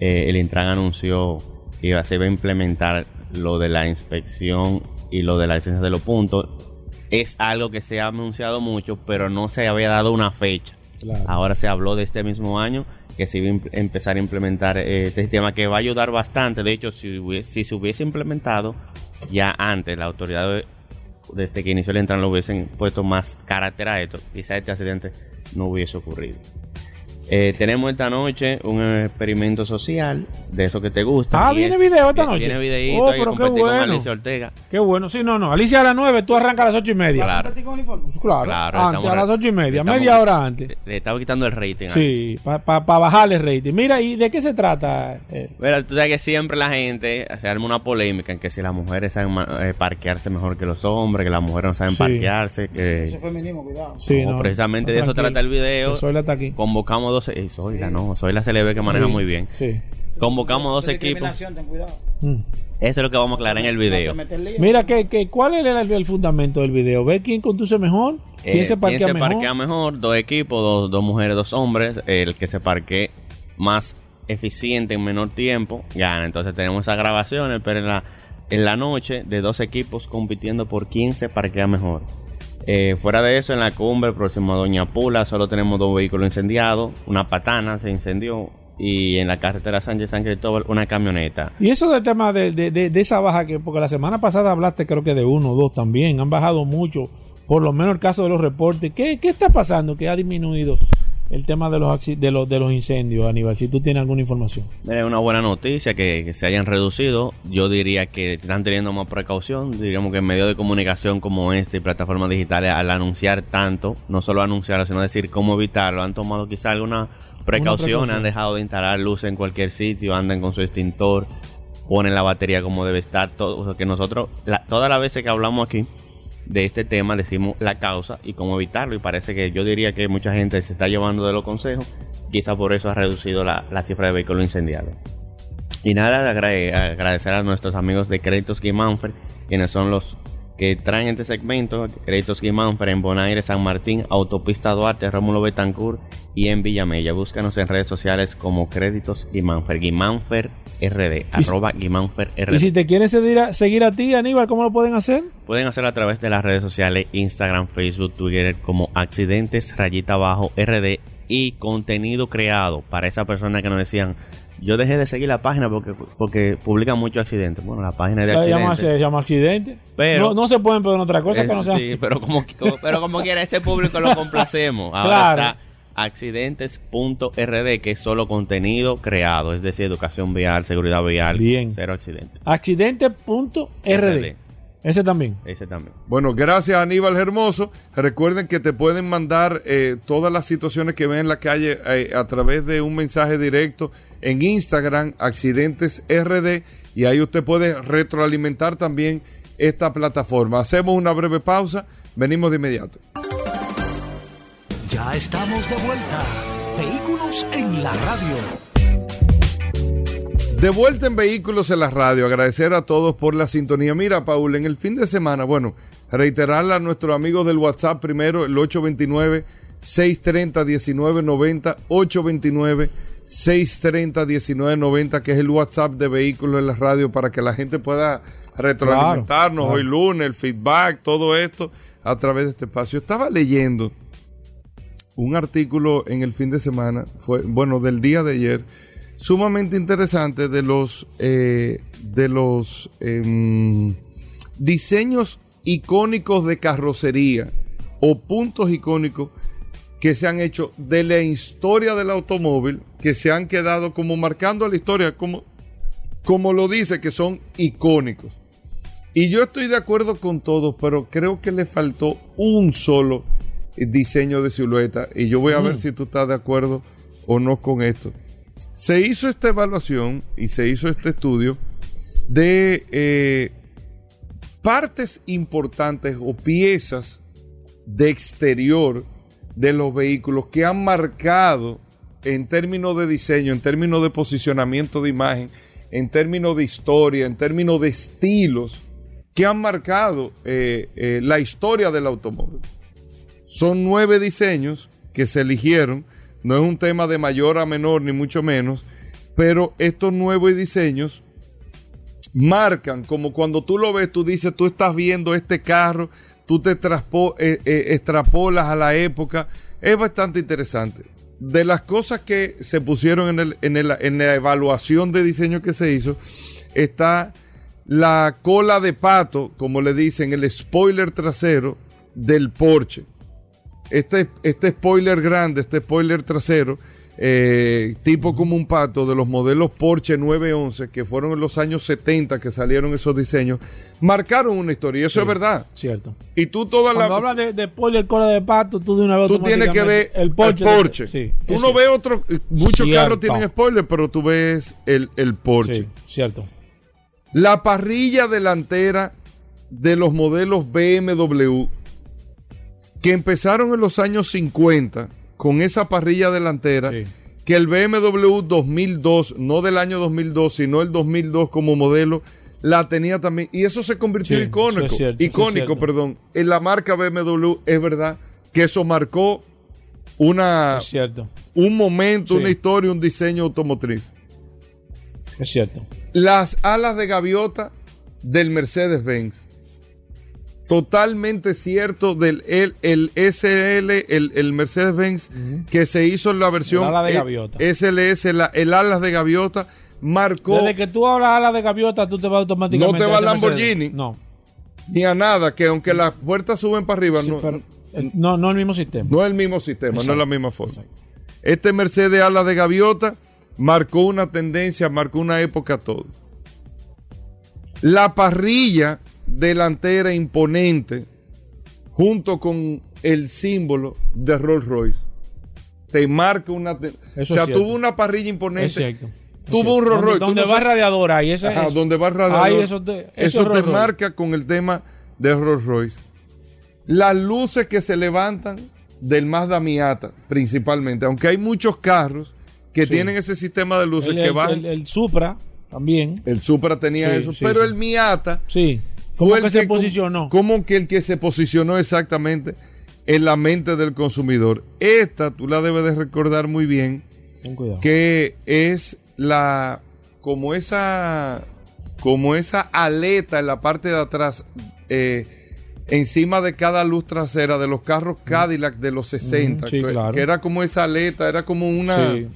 Speaker 5: eh, el Intran anunció que iba- se iba a implementar lo de la inspección y lo de la licencia de los puntos. Es algo que se ha anunciado mucho, pero no se había dado una fecha.
Speaker 3: Claro.
Speaker 5: Ahora se habló de este mismo año que se iba a empezar a implementar eh, este sistema que va a ayudar bastante. De hecho, si, hubie- si se hubiese implementado ya antes, la autoridad de- desde que inició el entran lo hubiesen puesto más carácter a esto, quizá este accidente no hubiese ocurrido. Eh, tenemos esta noche un experimento social de eso que te gusta.
Speaker 3: Ah, ¿viene
Speaker 5: es-
Speaker 3: video esta noche?
Speaker 5: Viene videíto,
Speaker 3: Oh,
Speaker 5: que
Speaker 3: pero qué
Speaker 5: con. Alicia Ortega.
Speaker 3: Qué bueno. Sí, no, no. Alicia a las 9, tú arrancas a las 8 y media.
Speaker 5: Claro.
Speaker 3: Claro,
Speaker 5: Claro,
Speaker 3: antes,
Speaker 5: estamos
Speaker 3: a las
Speaker 5: re-
Speaker 3: 8 y media,
Speaker 5: estamos-
Speaker 3: media hora antes.
Speaker 5: Le, le estaba quitando el rating.
Speaker 3: Sí, para bajarle el rating. Mira, ¿y de qué se trata? eh?
Speaker 5: Mira, tú sabes que siempre la gente se arma una polémica en que si las mujeres saben eh, parquearse mejor que los hombres, que las mujeres no saben
Speaker 3: Sí.
Speaker 5: parquearse, que
Speaker 4: Ese feminismo, cuidado.
Speaker 3: Sí,
Speaker 5: No, precisamente de eso trata el video.
Speaker 3: Que Zoila está aquí.
Speaker 5: convocamos dos... Eh, Zoila, no, Zoila se le ve que maneja
Speaker 3: Sí,
Speaker 5: muy bien.
Speaker 3: Sí.
Speaker 5: Convocamos dos equipos.
Speaker 4: discriminación, ten cuidado.
Speaker 3: Mm.
Speaker 5: Eso es lo que vamos a aclarar en el video.
Speaker 3: Mira, ¿qué, qué, ¿cuál es el, el fundamento del video? ¿Ver quién conduce mejor? ¿Quién
Speaker 5: Eh,
Speaker 3: se parquea mejor?
Speaker 5: parquea mejor? Dos equipos, dos, dos mujeres, dos hombres. El que se parquee más eficiente en menor tiempo gana. Entonces tenemos esas grabaciones, pero en la, en la noche de dos equipos compitiendo por quién se parquea mejor. Eh, fuera de eso, en la cumbre próximo a Doña Pula solo tenemos dos vehículos incendiados. Una patana se incendió y en la carretera Sánchez San Cristóbal una camioneta.
Speaker 3: Y eso del tema de, de, de- de esa baja, que porque la semana pasada hablaste creo que de uno o dos también, han bajado mucho, por lo menos el caso de los reportes. ¿Qué, qué está pasando que ha disminuido el tema de los, de los, de los incendios, Aníbal? Si tú tienes alguna información.
Speaker 5: Es una buena noticia que, que se hayan reducido. Yo diría que están teniendo más precaución. Diríamos que en medios de comunicación como este y plataformas digitales, al anunciar tanto, no solo anunciarlo, sino decir cómo evitarlo, han tomado quizá alguna precaución,
Speaker 3: precaución.
Speaker 5: han dejado de instalar luces en cualquier sitio, andan con su extintor, ponen la batería como debe estar. Todo, o sea, que nosotros, la- todas las veces que hablamos aquí de este tema, decimos la causa y cómo evitarlo. Y parece que yo diría que mucha gente se está llevando de los consejos. Quizá por eso ha reducido la, la cifra de vehículos incendiados. Y nada, agra- agradecer a nuestros amigos de Créditos Guimánfer, quienes son los que traen este segmento, Créditos Guimánfer en Bonaire, San Martín, Autopista Duarte, Rómulo Betancourt y en Villamella. Búscanos en redes sociales como Créditos Guimánfer, Guimánfer RD, arroba Guimánfer RD.
Speaker 3: Y si te quieren seguir a, seguir a ti, Aníbal, ¿cómo lo pueden hacer?
Speaker 5: Pueden hacerlo a través de las redes sociales, Instagram, Facebook, Twitter, como Accidentes Rayita Abajo RD y contenido creado para esa persona que nos decían, yo dejé de seguir la página porque, porque publican muchos accidentes. Bueno, la página es de
Speaker 3: llama,
Speaker 5: accidentes.
Speaker 3: se llama accidente.
Speaker 5: Pero-
Speaker 3: no, no se pueden pedir otra cosa
Speaker 5: Es-
Speaker 3: que no sea.
Speaker 5: sí, pero como, pero como quiera, ese público lo complacemos. Ahora
Speaker 3: Claro.
Speaker 5: está accidentes.rd, que es solo contenido creado, es decir, educación vial, seguridad vial,
Speaker 3: Bien.
Speaker 5: cero accidentes.
Speaker 3: Accidente.rd. Ese también.
Speaker 5: Ese también.
Speaker 2: Bueno, gracias Aníbal Hermoso. Recuerden que te pueden mandar eh, todas las situaciones que ven en la calle eh, a través de un mensaje directo en Instagram, Accidentes RD, y ahí usted puede retroalimentar también esta plataforma. Hacemos una breve pausa, venimos de inmediato.
Speaker 1: Ya estamos de vuelta. Vehículos en la radio.
Speaker 2: De vuelta en Vehículos en la Radio, agradecer a todos por la sintonía. Mira, Paul, en el fin de semana, bueno, reiterarle a nuestros amigos del WhatsApp primero, el 829-630-1990, 829-630-1990, que es el WhatsApp de Vehículos en la Radio, para que la gente pueda retroalimentarnos
Speaker 3: Claro, claro.
Speaker 2: hoy lunes, el feedback, todo esto a través de este espacio. Estaba leyendo un artículo en el fin de semana, fue bueno, del día de ayer, sumamente interesante de los eh, de los em, diseños icónicos de carrocería o puntos icónicos que se han hecho de la historia del automóvil, que se han quedado como marcando la historia, como, como lo dice, que son icónicos. Y yo estoy de acuerdo con todos, pero creo que le faltó un solo diseño de silueta. Y yo voy a ver si tú estás de acuerdo o no con esto. Se hizo esta evaluación y se hizo este estudio de eh, partes importantes o piezas de exterior de los vehículos que han marcado en términos de diseño, en términos de posicionamiento de imagen, en términos de historia, en términos de estilos, que han marcado eh, eh, la historia del automóvil. Son nueve diseños que se eligieron, no es un tema de mayor a menor, ni mucho menos, pero estos nuevos diseños marcan como cuando tú lo ves, tú dices, tú estás viendo este carro, tú te eh, eh, extrapolas a la época, es bastante interesante. De las cosas que se pusieron en, en el- en la evaluación de diseño que se hizo, está la cola de pato, como le dicen, el spoiler trasero del Porsche. Este, este spoiler grande, este spoiler trasero, eh, tipo como un pato de los modelos Porsche 911, que fueron en los años 70 que salieron esos diseños, marcaron una historia. Y eso es verdad.
Speaker 3: Cierto.
Speaker 2: Y tú toda
Speaker 3: Cuando
Speaker 2: la...
Speaker 3: hablas de, de spoiler cola de pato, tú de una vez
Speaker 2: Tú tienes que ver
Speaker 3: el Porsche.
Speaker 2: el Porsche.
Speaker 3: Sí,
Speaker 2: tú no ves otros... Muchos
Speaker 3: Cierto.
Speaker 2: carros tienen spoiler, pero tú ves el, el Porsche.
Speaker 3: Sí, cierto.
Speaker 2: La parrilla delantera de los modelos BMW que empezaron en los años 50 con esa parrilla delantera
Speaker 3: Sí.
Speaker 2: que el BMW 2002, no del año 2002, sino el 2002 como modelo, la tenía también. Y eso se convirtió
Speaker 3: Sí,
Speaker 2: icónico,
Speaker 3: es cierto, es
Speaker 2: icónico, perdón. En la marca BMW es verdad que eso marcó una,
Speaker 3: Es cierto.
Speaker 2: un momento,
Speaker 3: Sí.
Speaker 2: una historia, un diseño automotriz.
Speaker 3: Es cierto.
Speaker 2: Las alas de gaviota del Mercedes-Benz. Totalmente cierto del el, el SL, el, el Mercedes-Benz que se hizo en la versión
Speaker 3: ala de
Speaker 2: eh. SLS, la- el alas de gaviota, marcó
Speaker 3: Desde que tú hablas a la de gaviota, tú te vas automáticamente.
Speaker 2: No te va
Speaker 3: a
Speaker 2: Lamborghini.
Speaker 3: Mercedes. No.
Speaker 2: ni a nada, que aunque las puertas suben para arriba,
Speaker 3: Sí,
Speaker 2: no,
Speaker 3: pero el- no, no el mismo sistema.
Speaker 2: no es el mismo sistema, no es la misma forma. Este Mercedes alas de gaviota marcó una tendencia, marcó una época todo. La parrilla delantera imponente, junto con el símbolo de Rolls Royce, te marca una.
Speaker 3: Eso
Speaker 2: o sea, tuvo una parrilla imponente.
Speaker 3: Es cierto.
Speaker 2: Tuvo un Rolls Royce.
Speaker 3: Donde
Speaker 2: no
Speaker 3: va el
Speaker 2: sabes-
Speaker 3: radiador ahí. Ese,
Speaker 2: Ajá,
Speaker 3: es-
Speaker 2: donde va el radiador.
Speaker 3: Ahí eso te, eso
Speaker 2: Eso
Speaker 3: es
Speaker 2: te marca con el tema de Rolls Royce. Las luces que se levantan del Mazda Miata, principalmente, aunque hay muchos carros que
Speaker 3: Sí.
Speaker 2: tienen ese sistema de luces
Speaker 3: El,
Speaker 2: que
Speaker 3: el-
Speaker 2: van.
Speaker 3: el- el Supra también.
Speaker 2: el Supra tenía
Speaker 3: Sí,
Speaker 2: eso,
Speaker 3: sí,
Speaker 2: pero el Miata
Speaker 3: Sí. ¿Cómo
Speaker 2: el
Speaker 3: que se posicionó?
Speaker 2: Como que el que se posicionó exactamente en la mente del consumidor. Esta tú la debes de recordar muy bien, que es la como esa como esa aleta en la parte de atrás eh, encima de cada luz trasera de los carros Cadillac de los 60
Speaker 3: Mm, sí,
Speaker 2: que,
Speaker 3: claro.
Speaker 2: que era como esa aleta era como una
Speaker 3: Sí.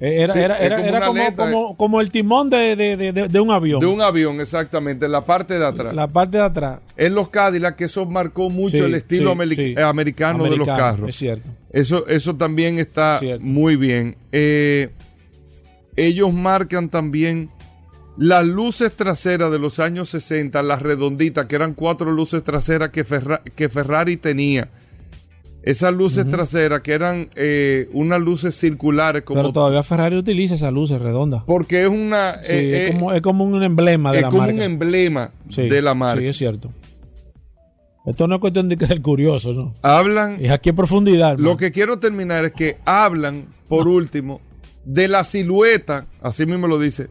Speaker 3: Eh, Era,
Speaker 2: Sí,
Speaker 3: era, era,
Speaker 2: como
Speaker 3: era como,
Speaker 2: aleta,
Speaker 3: como, como el timón de, de, de, un avión.
Speaker 2: de un avión exactamente en la parte de atrás
Speaker 3: La parte de atrás.
Speaker 2: en los Cadillac que eso marcó mucho
Speaker 3: Sí,
Speaker 2: el estilo
Speaker 3: sí,
Speaker 2: americano, de los carros
Speaker 3: Es cierto.
Speaker 2: Eso, eso también está muy bien. Eh, ellos marcan también las luces traseras de los años 60, las redonditas, que eran cuatro luces traseras que, Ferra- que Ferrari tenía. Esas luces traseras que eran eh, unas luces circulares, como
Speaker 3: Pero todavía Ferrari utiliza esas luces redondas.
Speaker 2: porque es una
Speaker 3: Sí,
Speaker 2: eh,
Speaker 3: es,
Speaker 2: eh,
Speaker 3: como, es como un emblema de
Speaker 2: es
Speaker 3: la
Speaker 2: como
Speaker 3: marca.
Speaker 2: un emblema
Speaker 3: Sí,
Speaker 2: de la marca.
Speaker 3: Sí, es cierto. Esto no es cuestión de que ser curioso, ¿no?
Speaker 2: Hablan
Speaker 3: Es aquí en profundidad. hermano.
Speaker 2: Lo que quiero terminar es que hablan, por último, de la silueta, así mismo lo dice,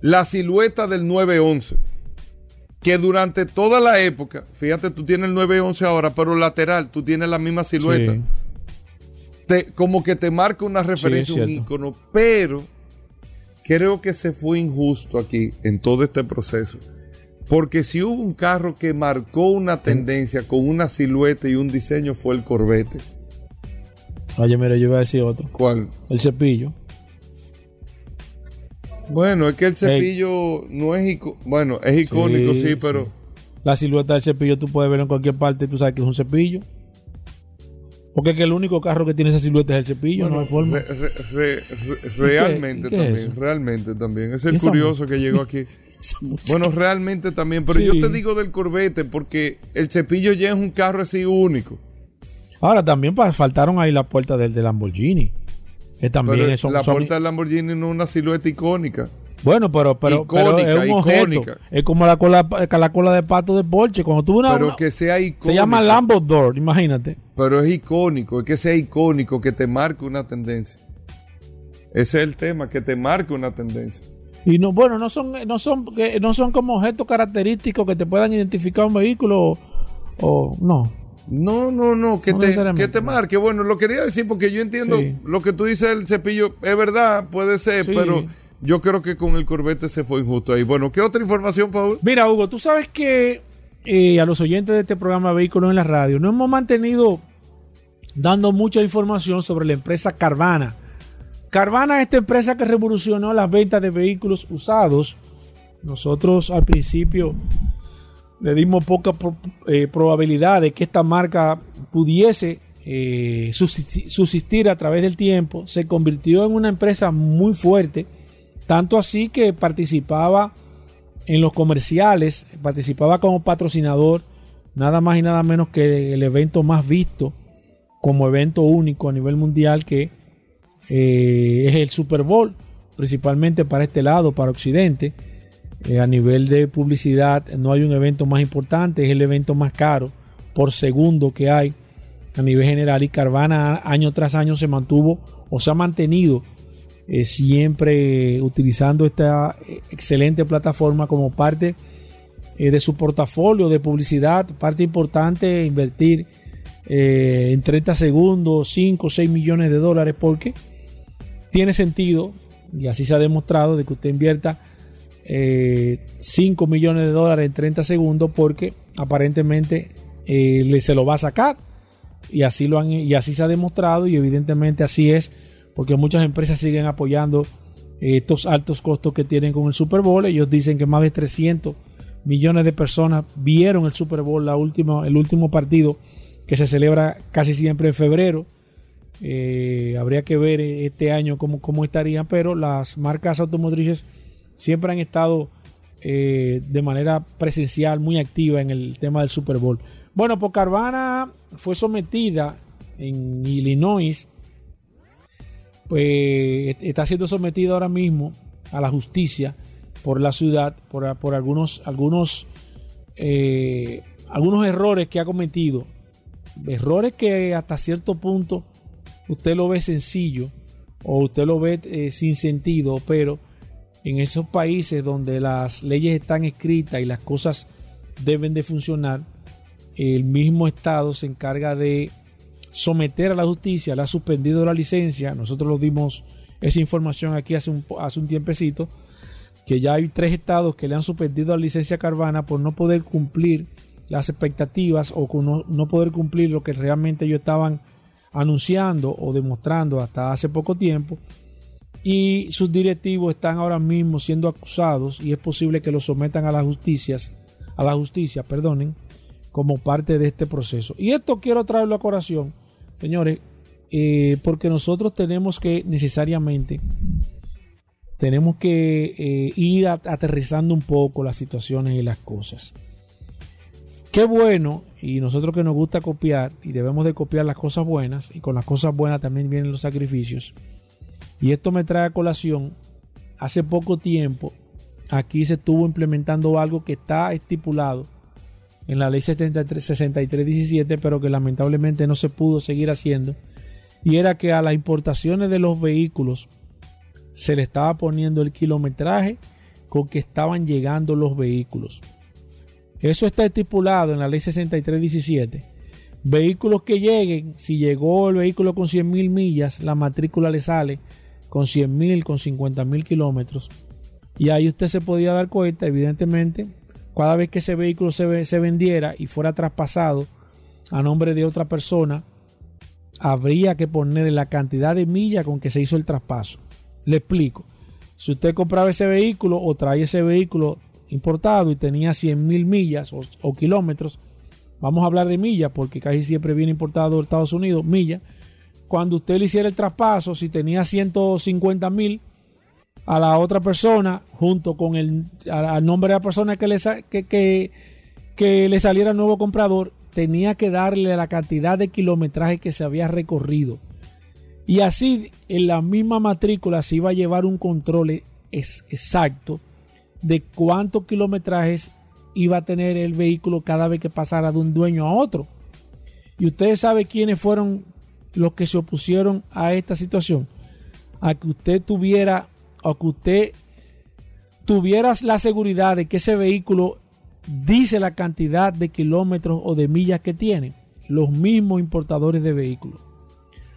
Speaker 2: la silueta del 911. Que durante toda la época, fíjate, tú tienes el 911 ahora, pero lateral, tú tienes la misma silueta.
Speaker 3: Sí.
Speaker 2: Te- como que te marca una referencia, un icono, pero creo que se fue injusto aquí en todo este proceso. Porque si hubo un carro que marcó una tendencia con una silueta y un diseño fue el Corvette.
Speaker 3: Oye, mira, yo iba a decir otro.
Speaker 2: ¿Cuál?
Speaker 3: El cepillo.
Speaker 2: Bueno, es que el cepillo no es bueno, es icónico, sí,
Speaker 3: Sí,
Speaker 2: pero
Speaker 3: sí. La silueta del cepillo tú puedes verlo en cualquier parte y tú sabes que es un cepillo. Porque es que el único carro que tiene esa silueta es el cepillo,
Speaker 2: bueno,
Speaker 3: no hay forma.
Speaker 2: re- re- re- re- realmente
Speaker 3: ¿Y qué es
Speaker 2: también, realmente también. Es
Speaker 3: ¿Y
Speaker 2: el curioso que llegó aquí. Bueno, realmente también, pero
Speaker 3: Sí.
Speaker 2: yo te digo del Corvette porque el cepillo ya es un carro así único.
Speaker 3: Ahora también faltaron ahí la puerta del, del Lamborghini. Que también
Speaker 2: Pero
Speaker 3: son,
Speaker 2: la
Speaker 3: son-
Speaker 2: puerta del Lamborghini no es una silueta icónica.
Speaker 3: Bueno, pero, pero, pero
Speaker 2: Icónica,
Speaker 3: es un objeto.
Speaker 2: icónica.
Speaker 3: Es como la cola, la cola de pato de Porsche. Cuando tuvo una,
Speaker 2: pero
Speaker 3: una-
Speaker 2: que sea icónico.
Speaker 3: se llama Lambo Door, imagínate.
Speaker 2: Pero es icónico, es que sea icónico, que te marque una tendencia. Ese es el tema, que te marque una tendencia.
Speaker 3: Y no, bueno, no son, no son, que no son como objetos característicos que te puedan identificar un vehículo o, o- no.
Speaker 2: No, no, no, que,
Speaker 3: No
Speaker 2: te, que te marque. Bueno, lo quería decir porque yo entiendo
Speaker 3: Sí.
Speaker 2: lo que tú dices del cepillo, es verdad, puede ser,
Speaker 3: Sí.
Speaker 2: pero yo creo que con el Corvette se fue injusto ahí. Bueno, ¿qué otra información, Paul?
Speaker 3: Mira, Hugo, tú sabes que eh, a los oyentes de este programa Vehículos en la Radio no hemos mantenido dando mucha información sobre la empresa Carvana. Carvana es esta empresa que revolucionó las ventas de vehículos usados. Nosotros al principio le dimos poca eh, probabilidad de que esta marca pudiese eh, subsisti- subsistir a través del tiempo. Se convirtió en una empresa muy fuerte, tanto así que participaba en los comerciales, participaba como patrocinador, nada más y nada menos que el evento más visto como evento único a nivel mundial que eh, es el Super Bowl, principalmente para este lado, para Occidente. Eh, a nivel de publicidad no hay un evento más importante, es el evento más caro por segundo que hay a nivel general y Carvana año tras año se mantuvo o se ha mantenido eh, siempre utilizando esta eh, excelente plataforma como parte de su portafolio de publicidad, parte importante invertir en 30 segundos 5 o 6 millones de dólares porque tiene sentido y así se ha demostrado de que usted invierta eh, 5 millones de dólares en 30 segundos porque aparentemente eh, le, se lo va a sacar. Y así lo han y así se ha demostrado y evidentemente así es porque muchas empresas siguen apoyando eh, estos altos costos que tienen con el Super Bowl. Ellos dicen que más de 300 millones de personas vieron el Super Bowl la última el último partido que se celebra casi siempre en febrero. Eh, habría que ver este año cómo, cómo estarían pero las marcas automotrices siempre han estado eh, de manera presencial muy activa en el tema del Super Bowl. Bueno, pues Carvana fue sometida en Illinois, pues está siendo sometida ahora mismo a la justicia por la ciudad, por, algunos, algunos, eh, algunos errores que ha cometido. Errores que hasta cierto punto usted lo ve sencillo o usted lo ve eh, sin sentido, pero en esos países donde las leyes están escritas y las cosas deben de funcionar. El mismo Estado se encarga de someter a la justicia, le ha suspendido la licencia. Nosotros lo dimos esa información aquí hace un, hace tiempecito, que ya hay tres estados que le han suspendido la licencia Carvana por no poder cumplir las expectativas o no, no poder cumplir lo que realmente ellos estaban anunciando o demostrando hasta hace poco tiempo y sus directivos están ahora mismo siendo acusados y es posible que los sometan a la justicia, a la justicia, perdonen, como parte de este proceso. Y esto quiero traerlo a corazón, señores, eh, porque nosotros tenemos que necesariamente tenemos que eh, ir aterrizando un poco las situaciones y las cosas. Qué bueno, y nosotros que nos gusta copiar, y debemos de copiar las cosas buenas, y con las cosas buenas también vienen los sacrificios. Y esto me trae a colación, hace poco tiempo, aquí se estuvo implementando algo que está estipulado en la ley 6317, pero que lamentablemente no se pudo seguir haciendo, y era que a las importaciones de los vehículos se le estaba poniendo el kilometraje con que estaban llegando los vehículos. Eso está estipulado en la ley 6317. Vehículos que lleguen, si llegó el vehículo con 100 mil millas, la matrícula le sale con 100 mil, con 50 mil kilómetros. Y ahí usted se podía dar cuenta, evidentemente, cada vez que ese vehículo se, se vendiera y fuera traspasado a nombre de otra persona, habría que ponerle la cantidad de millas con que se hizo el traspaso. Le explico. Si usted compraba ese vehículo o trae ese vehículo importado y tenía 100 mil millas o, kilómetros, vamos a hablar de millas porque casi siempre viene importado de Estados Unidos, millas. Cuando usted le hiciera el traspaso, si tenía 150 mil a la otra persona, junto con el al nombre de la persona que le, que, que, le saliera nuevo comprador, tenía que darle la cantidad de kilometraje que se había recorrido. Y así en la misma matrícula se iba a llevar un control exacto de cuántos kilometrajes iba a tener el vehículo cada vez que pasara de un dueño a otro. Y ustedes saben quiénes fueron los que se opusieron a esta situación. A que usted tuviera, o que usted tuviera la seguridad de que ese vehículo dice la cantidad de kilómetros o de millas que tiene. Los mismos importadores de vehículos.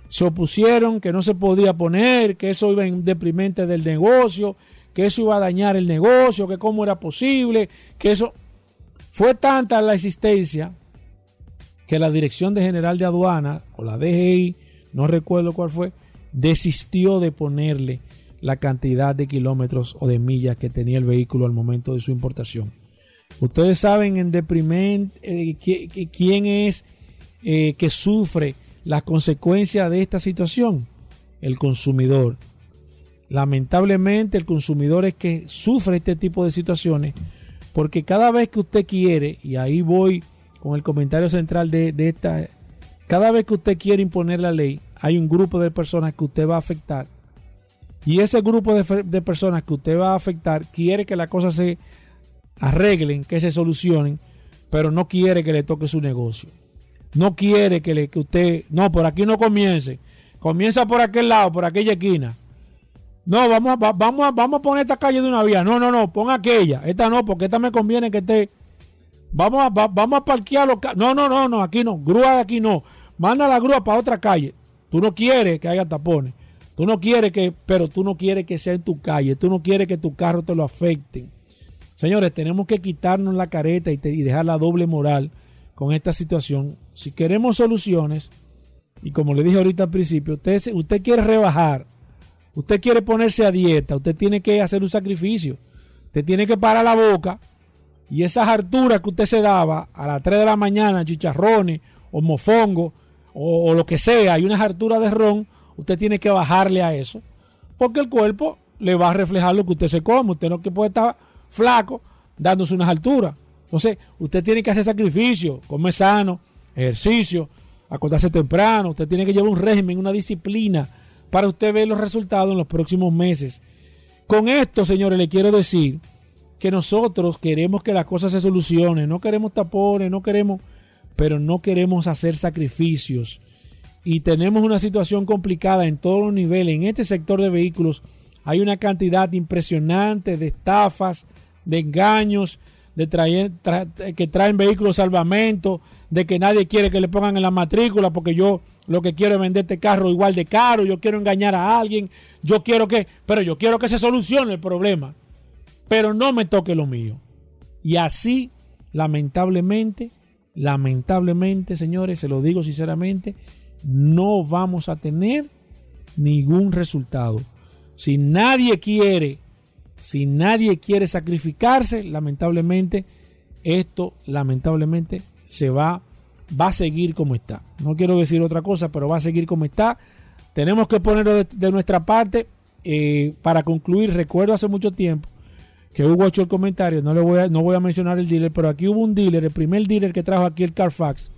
Speaker 3: Se opusieron que no se podía poner, que eso iba en deprimente del negocio, que eso iba a dañar el negocio, que cómo era posible, que eso... Fue tanta la existencia que la Dirección de General de Aduana o la DGI, no recuerdo cuál fue, desistió de ponerle la cantidad de kilómetros o de millas que tenía el vehículo al momento de su importación. Ustedes saben en deprimente eh, quién es eh, que sufre las consecuencias de esta situación. El consumidor. Lamentablemente el consumidor es que sufre este tipo de situaciones porque cada vez que usted quiere, y ahí voy con el comentario central de, esta, cada vez que usted quiere imponer la ley, hay un grupo de personas que usted va a afectar. Y ese grupo de, de personas que usted va a afectar quiere que las cosas se arreglen, que se solucionen, pero no quiere que le toque su negocio. No quiere que, le, que usted, no, por aquí no comience. Comienza por aquel lado, por aquella esquina. No, vamos vamos, vamos a poner esta calle de una vía. No, no, no, pon aquella. Esta no, porque esta me conviene que esté. Vamos a, vamos a parquear los No, no, no, no, aquí no. Grúa de aquí no. Manda la grúa para otra calle. Tú no quieres que haya tapones. Tú no quieres que, pero tú no quieres que sea en tu calle. Tú no quieres que tu carro te lo afecten. Señores, tenemos que quitarnos la careta y, dejar la doble moral con esta situación. Si queremos soluciones, y como le dije ahorita al principio, usted, usted quiere rebajar Usted quiere ponerse a dieta, usted tiene que hacer un sacrificio. Usted tiene que parar la boca y esas harturas que usted se daba a las 3 de la mañana, chicharrones o mofongo o, lo que sea, y unas harturas de ron, usted tiene que bajarle a eso. Porque el cuerpo le va a reflejar lo que usted se come. Usted no que puede estar flaco dándose unas alturas. Entonces, usted tiene que hacer sacrificio, comer sano, ejercicio, acostarse temprano. Usted tiene que llevar un régimen, una disciplina para usted ver los resultados en los próximos meses. Con esto, señores, le quiero decir que nosotros queremos que las cosas se solucionen, no queremos tapones, no queremos, pero no queremos hacer sacrificios. Y tenemos una situación complicada en todos los niveles. En este sector de vehículos hay una cantidad impresionante de estafas, de engaños, de traer, tra- que traen vehículos salvamento, de que nadie quiere que le pongan en la matrícula porque yo lo que quiero es vender este carro igual de caro, yo quiero engañar a alguien, yo quiero que, pero yo quiero que se solucione el problema, pero no me toque lo mío. Y así, lamentablemente, lamentablemente, señores, se lo digo sinceramente, no vamos a tener ningún resultado. Si nadie quiere, si nadie quiere sacrificarse, lamentablemente, esto lamentablemente se va, va a seguir como está. No quiero decir otra cosa, pero va a seguir como está. Tenemos que ponerlo de, nuestra parte. Eh, para concluir, recuerdo hace mucho tiempo que hubo hecho el comentario, no le voy a, no voy a mencionar el dealer, pero aquí hubo un dealer, el primer dealer que trajo aquí el Carfax,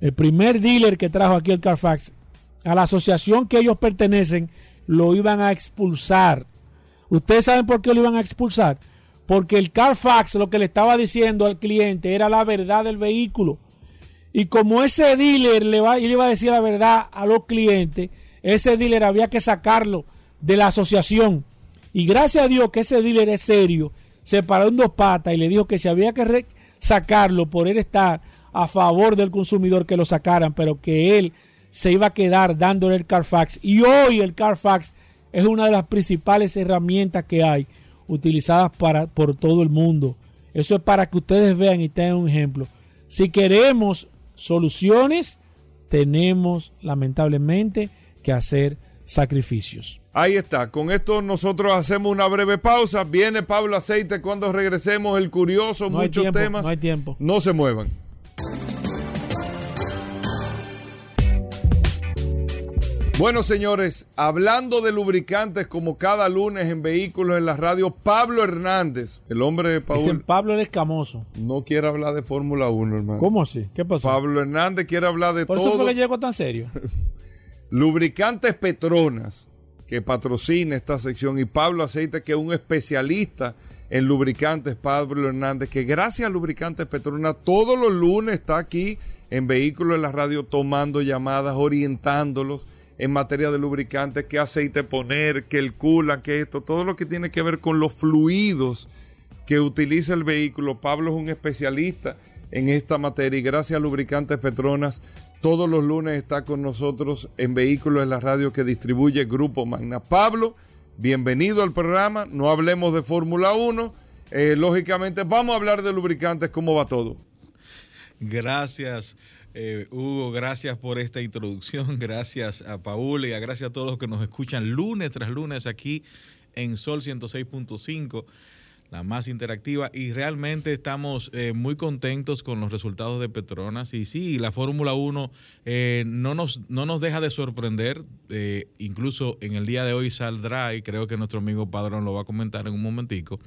Speaker 3: el primer dealer que trajo aquí el Carfax, a la asociación que ellos pertenecen, lo iban a expulsar. ¿Ustedes saben por qué lo iban a expulsar? Porque el Carfax lo que le estaba diciendo al cliente era la verdad del vehículo. Y como ese dealer le, va, le iba a decir la verdad a los clientes, ese dealer había que sacarlo de la asociación. Y gracias a Dios que ese dealer es serio, se paró en dos patas y le dijo que si había que sacarlo por él estar a favor del consumidor, que lo sacaran, pero que él se iba a quedar dándole el Carfax. Y hoy el Carfax es una de las principales herramientas que hay utilizadas para, por todo el mundo. Eso es para que ustedes vean y tengan un ejemplo. Si queremos soluciones, tenemos lamentablemente que hacer sacrificios.
Speaker 2: Ahí está. Con esto nosotros hacemos una breve pausa. Viene Pablo Aceite cuando regresemos. El curioso,
Speaker 3: No hay
Speaker 2: muchos
Speaker 3: tiempo,
Speaker 2: temas.
Speaker 3: no hay tiempo.
Speaker 2: No se muevan. Bueno, señores, hablando de lubricantes como cada lunes en vehículos en la radio, Pablo Hernández, el hombre de
Speaker 3: Dicen
Speaker 2: Paul,
Speaker 3: Pablo el escamoso.
Speaker 2: no quiere hablar de Fórmula 1, hermano.
Speaker 3: ¿Cómo así? ¿Qué pasó?
Speaker 2: Pablo Hernández quiere hablar de
Speaker 3: Por eso
Speaker 2: todo.
Speaker 3: fue que llegó tan serio.
Speaker 2: Lubricantes Petronas, que patrocina esta sección, y Pablo Aceite, que es un especialista en lubricantes, Pablo Hernández, que gracias a Lubricantes Petronas todos los lunes está aquí en Vehículos en la Radio tomando llamadas, orientándolos en materia de lubricantes, qué aceite poner, qué el coolant, qué esto, todo lo que tiene que ver con los fluidos que utiliza el vehículo. Pablo es un especialista en esta materia y gracias a Lubricantes Petronas todos los lunes está con nosotros en Vehículos en la Radio que distribuye Grupo Magna. Pablo, bienvenido al programa. No hablemos de Fórmula 1. Eh, lógicamente vamos a hablar de lubricantes. ¿Cómo va todo?
Speaker 6: Gracias, eh, Hugo, gracias por esta introducción, gracias a Paul y a gracias a todos los que nos escuchan lunes tras lunes aquí en Sol 106.5, la más interactiva, y realmente estamos eh, muy contentos con los resultados de Petronas. Y sí, la Fórmula 1 eh, no, nos, no nos deja de sorprender, eh, incluso en el día de hoy saldrá, y creo que nuestro amigo Padrón lo va a comentar en un momentico.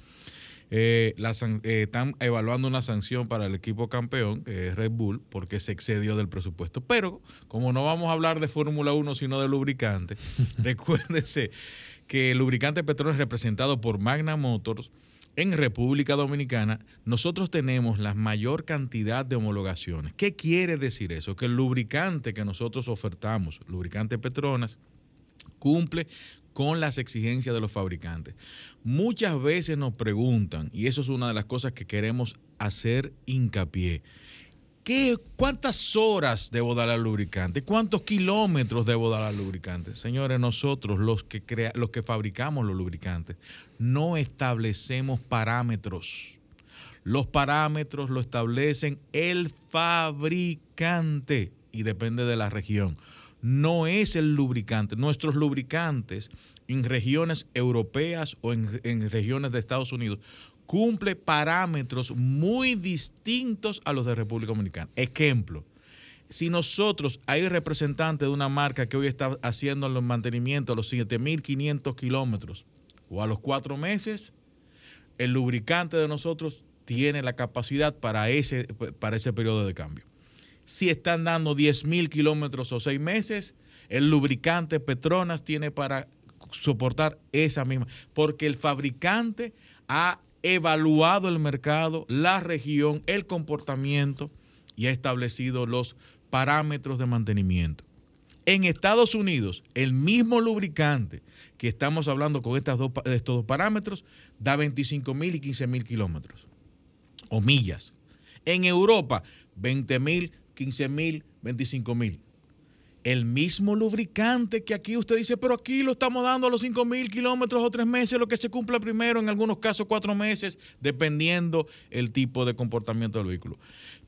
Speaker 6: La están evaluando una sanción para el equipo campeón, que es Red Bull, porque se excedió del presupuesto. Pero como no vamos a hablar de Fórmula 1, sino de lubricante, recuérdese que el lubricante petróleo es representado por Magna Motors en República Dominicana. Nosotros tenemos la mayor cantidad de homologaciones. ¿Qué quiere decir eso? Que el lubricante que nosotros ofertamos, lubricante Petronas, cumple con las exigencias de los fabricantes. Muchas veces nos preguntan, y eso es una de las cosas que queremos hacer hincapié, ¿qué, ¿cuántas horas debo dar al lubricante? ¿Cuántos kilómetros debo dar al lubricante? Señores, nosotros los que, crea, los que fabricamos los lubricantes no establecemos parámetros. Los parámetros lo establecen el fabricante y depende de la región no es el lubricante. Nuestros lubricantes en regiones europeas o en, en, regiones de Estados Unidos cumple parámetros muy distintos a los de República Dominicana. Ejemplo, si nosotros hay representantes de una marca que hoy está haciendo los mantenimientos a los 7.500 kilómetros o a los cuatro meses, el lubricante de nosotros tiene la capacidad para ese, para ese periodo de cambio si están dando 10 mil kilómetros o seis meses, el lubricante Petronas tiene para soportar esa misma, porque el fabricante ha evaluado el mercado, la región, el comportamiento y ha establecido los parámetros de mantenimiento. En Estados Unidos, el mismo lubricante que estamos hablando con estas dos, estos dos parámetros da 25 mil y 15 mil kilómetros. o millas. En Europa, 20 mil, 15 mil, 25 mil. El mismo lubricante que aquí usted dice, pero aquí lo estamos dando a los 5 mil kilómetros o tres meses, lo que se cumpla primero, en algunos casos cuatro meses, dependiendo el tipo de comportamiento del vehículo.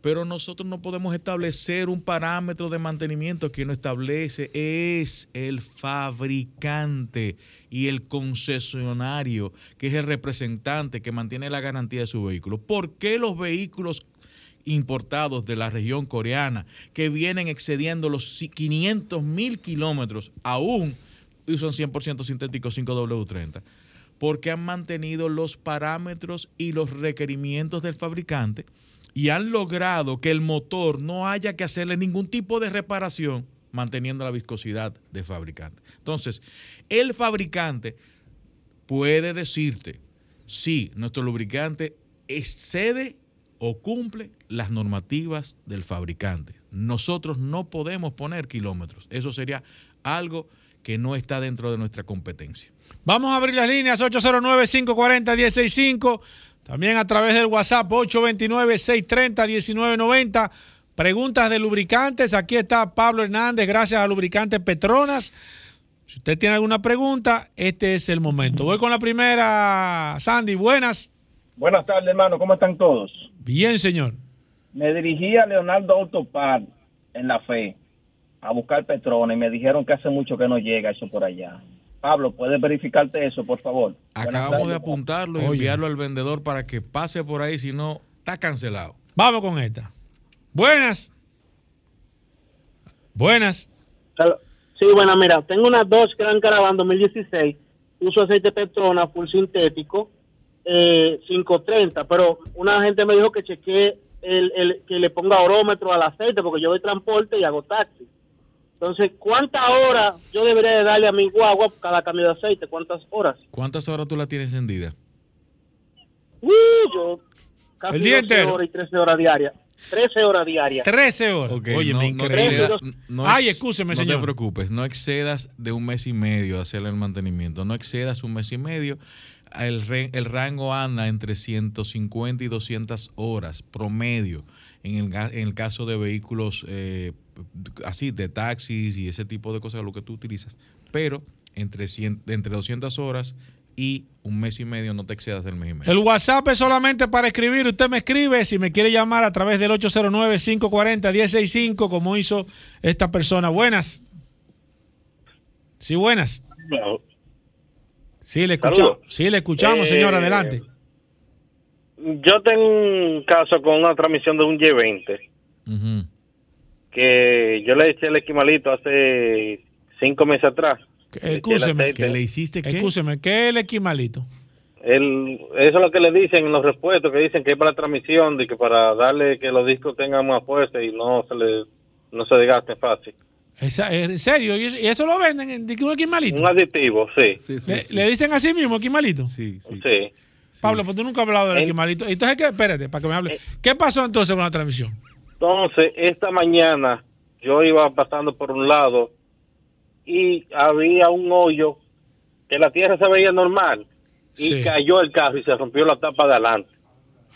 Speaker 6: Pero nosotros no podemos establecer un parámetro de mantenimiento que no establece, es el fabricante y el concesionario, que es el representante que mantiene la garantía de su vehículo. ¿Por qué los vehículos importados de la región coreana que vienen excediendo los 500 mil kilómetros aún y son 100% sintéticos 5W30 porque han mantenido los parámetros y los requerimientos del fabricante y han logrado que el motor no haya que hacerle ningún tipo de reparación manteniendo la viscosidad del fabricante. Entonces, el fabricante puede decirte si nuestro lubricante excede o cumple las normativas del fabricante. Nosotros no podemos poner kilómetros. Eso sería algo que no está dentro de nuestra competencia.
Speaker 3: Vamos a abrir las líneas 809-540-165. También a través del WhatsApp 829-630-1990. Preguntas de lubricantes. Aquí está Pablo Hernández, gracias a Lubricantes Petronas. Si usted tiene alguna pregunta, este es el momento. Voy con la primera. Sandy, buenas.
Speaker 7: Buenas tardes, hermano. ¿Cómo están todos?
Speaker 3: Bien, señor.
Speaker 7: Me dirigí a Leonardo Autopar en la fe a buscar Petrona y me dijeron que hace mucho que no llega eso por allá. Pablo, ¿puedes verificarte eso, por favor?
Speaker 6: Acabamos de apuntarlo y enviarlo al vendedor para que pase por ahí, si no, está cancelado.
Speaker 3: Vamos con esta. Buenas. Buenas.
Speaker 8: Sí, buenas, mira, tengo unas dos Gran Caravan 2016, uso aceite Petrona full sintético, eh, 530, pero una gente me dijo que chequee el, el, que le ponga orómetro al aceite porque yo doy transporte y hago taxi. Entonces, ¿cuántas horas yo debería de darle a mi guagua cada cambio de aceite? ¿Cuántas horas?
Speaker 6: ¿Cuántas horas tú la tienes encendida?
Speaker 8: Uh, yo casi
Speaker 3: El día
Speaker 8: 12
Speaker 3: entero.
Speaker 8: horas y 13 horas diarias. 13 horas diarias.
Speaker 3: 13 horas. Oye,
Speaker 6: no-
Speaker 3: me
Speaker 6: no
Speaker 3: increíble.
Speaker 6: exceda- no
Speaker 3: Ay,
Speaker 6: ex-
Speaker 3: excúseme,
Speaker 6: no
Speaker 3: señor.
Speaker 6: te preocupes, no excedas de un mes y medio de hacerle el mantenimiento. No excedas un mes y medio. El, re- el rango anda entre 150 y 200 horas promedio en el, en el caso de vehículos eh, así, de taxis y ese tipo de cosas, lo que tú utilizas. Pero entre, 100 entre 200 horas y un mes y medio no te excedas del mes y medio.
Speaker 3: El WhatsApp es solamente para escribir. Usted me escribe si me quiere llamar a través del 809-540-165, como hizo esta persona. Buenas. Sí, buenas. Sí, le escuchamos. Sí, le escuchamos, señor.
Speaker 8: Eh,
Speaker 3: Adelante.
Speaker 8: Yo tengo un caso con una transmisión de un Y20
Speaker 6: Ujú.
Speaker 8: que yo le eché el esquimalito hace cinco meses atrás. Aceite.
Speaker 6: ¿Que le hiciste qué?
Speaker 3: ¿qué es el esquimalito?
Speaker 8: El, eso es lo que le dicen en los repuestos, que dicen que es para la transmisión, de que para darle que los discos tengan más fuerza y no se le no se desgasten fácil.
Speaker 3: Esa- ¿En serio? ¿Y eso, y eso lo venden en un esquimalito?
Speaker 8: Un aditivo, sí.
Speaker 6: Sí, sí,
Speaker 3: ¿Le,
Speaker 6: sí.
Speaker 3: le dicen así mismo esquimalito?
Speaker 6: Sí, sí.
Speaker 8: Sí.
Speaker 3: Pablo, pues tú nunca has hablado del
Speaker 8: En-
Speaker 3: esquimalito. Entonces, ¿qué? espérate, para que me hable. ¿Qué pasó entonces con la transmisión?
Speaker 8: Entonces, esta mañana yo iba pasando por un lado y había un hoyo que la tierra se veía normal y
Speaker 3: Sí.
Speaker 8: cayó el carro y se rompió la tapa de adelante,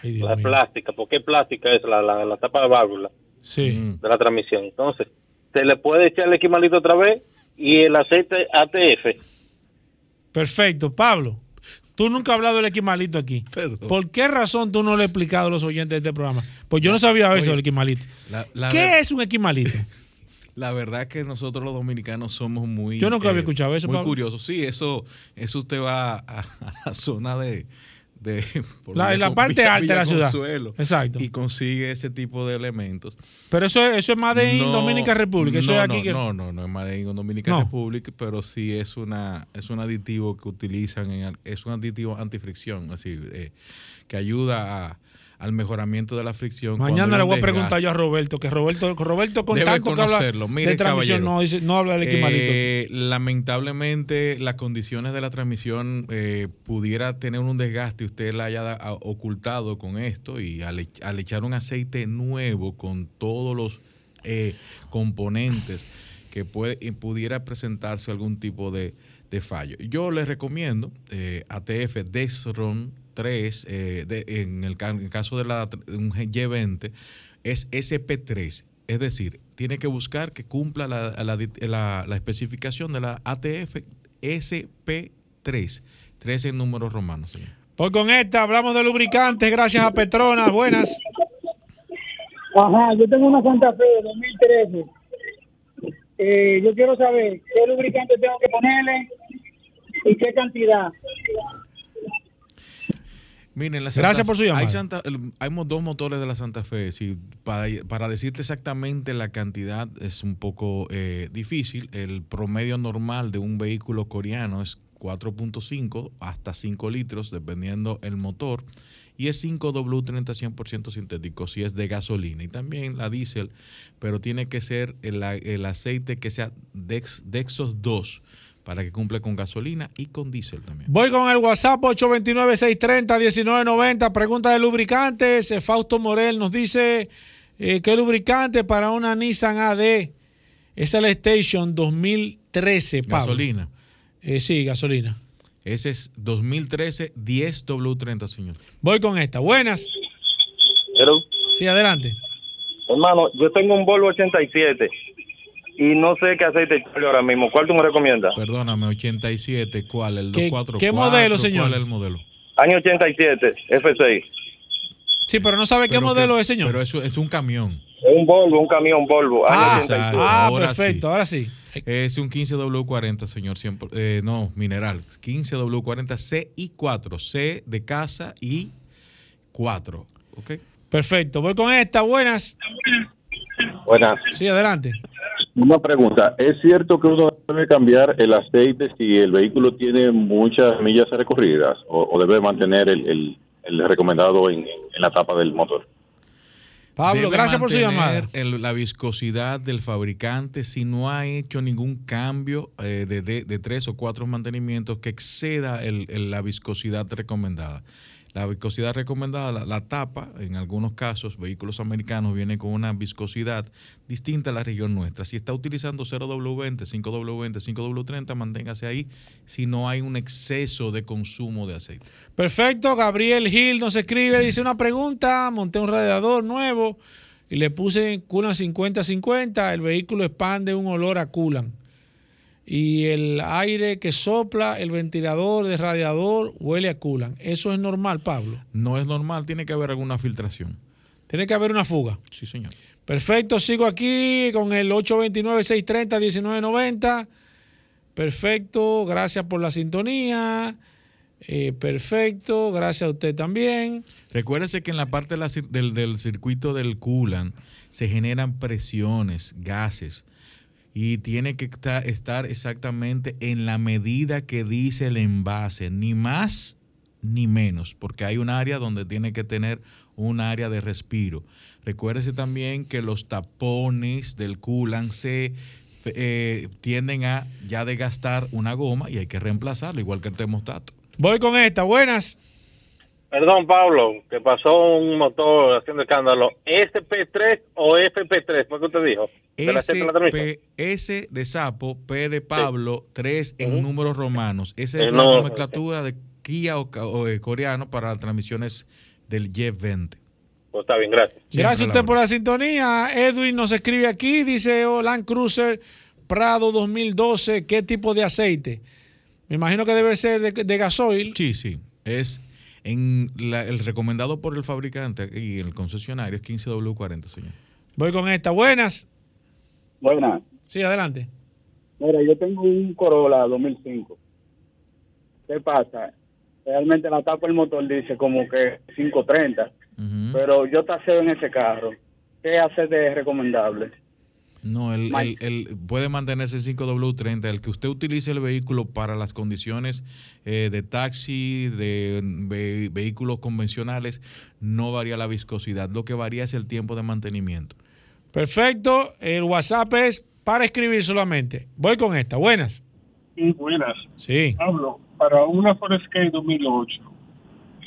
Speaker 3: Ay, Dios
Speaker 8: la
Speaker 3: mío.
Speaker 8: plástica, porque plástica es la, la, la tapa de válvula
Speaker 3: Sí.
Speaker 6: Mm.
Speaker 8: de la transmisión. Entonces, se le puede echar el equimalito otra vez y el aceite ATF.
Speaker 3: Perfecto. Pablo, tú nunca has hablado del esquimalito aquí.
Speaker 6: Perdón.
Speaker 3: ¿Por qué razón tú no le has explicado a los oyentes de este programa? Pues yo no sabía eso
Speaker 6: Oye,
Speaker 3: del esquimalito.
Speaker 6: La, la
Speaker 3: ¿Qué
Speaker 6: ver-
Speaker 3: es un esquimalito?
Speaker 6: La verdad que nosotros los dominicanos somos muy...
Speaker 3: Yo nunca había escuchado eso,
Speaker 6: Muy
Speaker 3: Pablo.
Speaker 6: curiosos. Sí, eso, eso usted va a, a la zona de... de por
Speaker 3: La- parte
Speaker 6: Villa-
Speaker 3: alta de la ciudad.
Speaker 6: Consuelo,
Speaker 3: Exacto.
Speaker 6: Y consigue ese tipo de elementos.
Speaker 3: Pero eso, es- eso es más de
Speaker 6: No,
Speaker 3: Dominica Republic. Eso
Speaker 6: no,
Speaker 3: es aquí
Speaker 6: no,
Speaker 3: que...
Speaker 6: no, no, no es Made in Dominica. Republic, pero sí es una es un aditivo que utilizan, en, es un aditivo antifricción, así eh, que ayuda a- al mejoramiento de la fricción.
Speaker 3: Mañana le voy a preguntar yo a Roberto, que Roberto, Roberto con
Speaker 6: Debe
Speaker 3: tanto que habla.
Speaker 6: Mire,
Speaker 3: de transmisión no, dice- no habla del esquimalito.
Speaker 6: Eh, lamentablemente, las condiciones de la transmisión eh, pudiera tener un desgaste usted la haya da- ocultado con esto y al, ech- al echar un aceite nuevo con todos los eh, componentes que puede, pudiera presentarse algún tipo de, de fallo. Yo les recomiendo eh, ATF Desron 3, eh, de- en, el, ca- en el caso de la, de un Y20, es SP3. Es decir, tiene que buscar que cumpla la, la, la- la especificación de la ATF SP3. 3 en números romanos, señor.
Speaker 3: Voy con esta, hablamos de lubricantes, gracias a Petronas, buenas.
Speaker 9: Ajá, yo tengo una Santa Fe de 2013. Eh, yo quiero saber qué lubricante tengo que ponerle y qué cantidad.
Speaker 6: Miren, la
Speaker 3: Gracias por su llamada.
Speaker 6: Hay, Santa- dos motores de la Santa Fe. Si, para, para decirte exactamente la cantidad es un poco eh, difícil. El promedio normal de un vehículo coreano es 4.5 hasta 5 litros, dependiendo el motor. Y es 5W30 100% sintético si es de gasolina. Y también la diésel, pero tiene que ser el, el aceite que sea Dex, Dexos 2 para que cumpla con gasolina y con diésel también.
Speaker 3: Voy con el WhatsApp 829-630-1990. Pregunta de lubricantes. Eh, Fausto Morel nos dice eh, qué lubricante para una Nissan AD es el Station 2013. Pablo?
Speaker 6: Gasolina.
Speaker 3: Eh, sí, gasolina.
Speaker 6: Ese es 2013 10W30, señor.
Speaker 3: Voy con esta. Buenas.
Speaker 10: Pero,
Speaker 3: Sí, adelante.
Speaker 10: hermano, yo tengo un Volvo 87 y no sé qué aceite echarle ahora mismo. ¿Cuál tú me recomiendas?
Speaker 6: Perdóname, 87, ¿cuál? El
Speaker 3: ¿Qué-
Speaker 6: 244.
Speaker 3: qué modelo, señor?
Speaker 6: ¿Cuál es el modelo?
Speaker 10: Año 87, F6.
Speaker 3: Sí, pero no sabe qué modelo
Speaker 6: que-
Speaker 3: es, señor.
Speaker 6: Pero eso es un camión.
Speaker 10: Es un Volvo, un camión Volvo. Año
Speaker 3: Ah,
Speaker 10: 87.
Speaker 3: ah,
Speaker 6: Ahora
Speaker 3: perfecto,
Speaker 6: sí.
Speaker 3: ahora sí.
Speaker 6: Es un 15W40, señor. 100 por- eh, no, mineral. 15W40 C y 4. C de casa y 4. ¿Ok?
Speaker 3: Perfecto. Voy con esta. Buenas.
Speaker 11: Buenas.
Speaker 3: Sí, adelante.
Speaker 11: Una pregunta. ¿Es cierto que uno debe cambiar el aceite si el vehículo tiene muchas millas recorridas o, o debe mantener el, el- el recomendado en, en la tapa del motor?
Speaker 3: Pablo,
Speaker 6: Debe
Speaker 3: gracias por su llamada.
Speaker 6: el- la viscosidad del fabricante si no ha hecho ningún cambio eh, de, de- de tres o cuatro mantenimientos que exceda el- el- la viscosidad recomendada. La viscosidad recomendada, la, tapa, en algunos casos, vehículos americanos viene con una viscosidad distinta a la región nuestra. Si está utilizando 0W20, 5W20, 5W30, manténgase ahí si no hay un exceso de consumo de aceite.
Speaker 3: Perfecto, Gabriel Gil nos escribe, dice una pregunta, monté un radiador nuevo y le puse Culan 50-50, el vehículo expande un olor a Culan. Y el aire que sopla, el ventilador de radiador huele a Culan. Eso es normal, Pablo.
Speaker 6: No es normal, tiene que haber alguna filtración.
Speaker 3: Tiene que haber una fuga.
Speaker 6: Sí, señor.
Speaker 3: Perfecto, sigo aquí con el 829-630-1990. Perfecto, gracias por la sintonía. Eh, perfecto, gracias a usted también.
Speaker 6: Recuérdese que en la parte de la cir- del, del circuito del coolant se generan presiones, gases, y tiene que esta- estar exactamente en la medida que dice el envase, ni más ni menos, porque hay un área donde tiene que tener un área de respiro. Recuérdese también que los tapones del coolant se eh, tienden a ya desgastar una goma y hay que reemplazarlo, igual que el termostato.
Speaker 3: Voy con esta, buenas.
Speaker 10: Perdón, Pablo, que pasó un motor haciendo escándalo. ¿SP3 o FP3? ¿Por qué usted dijo?
Speaker 6: SP, S de sapo, P de Pablo, 3 en números romanos. Esa es
Speaker 10: Eh,
Speaker 6: la
Speaker 10: no,
Speaker 6: nomenclatura de Kia o, eh, coreano para las transmisiones del Y20.
Speaker 10: Pues está bien, gracias.
Speaker 3: Gracias a usted por la sintonía. Edwin nos escribe aquí, dice oh, Land Cruiser Prado 2012, ¿qué tipo de aceite? Me imagino que debe ser de, de gasoil.
Speaker 6: Sí, sí. Es en la- el recomendado por el fabricante y el concesionario es 15W40, señor.
Speaker 3: Voy con esta, buenas.
Speaker 9: Buenas.
Speaker 3: Sí, adelante.
Speaker 9: Mira, yo tengo un Corolla 2005. ¿Qué pasa? Realmente la tapa del motor dice como que 530, pero yo taseo en ese carro. ¿Qué hace de recomendable?
Speaker 6: No, el,
Speaker 9: Mal.
Speaker 6: el- el- puede mantenerse el 5W30. El que usted utilice el vehículo para las condiciones eh, de taxi, de ve- vehículos convencionales, no varía la viscosidad. Lo que varía es el tiempo de mantenimiento.
Speaker 3: Perfecto. El WhatsApp es para escribir solamente. Voy con esta, buenas.
Speaker 12: Sí, buenas.
Speaker 3: Sí.
Speaker 12: Pablo, para una Forescape 2008,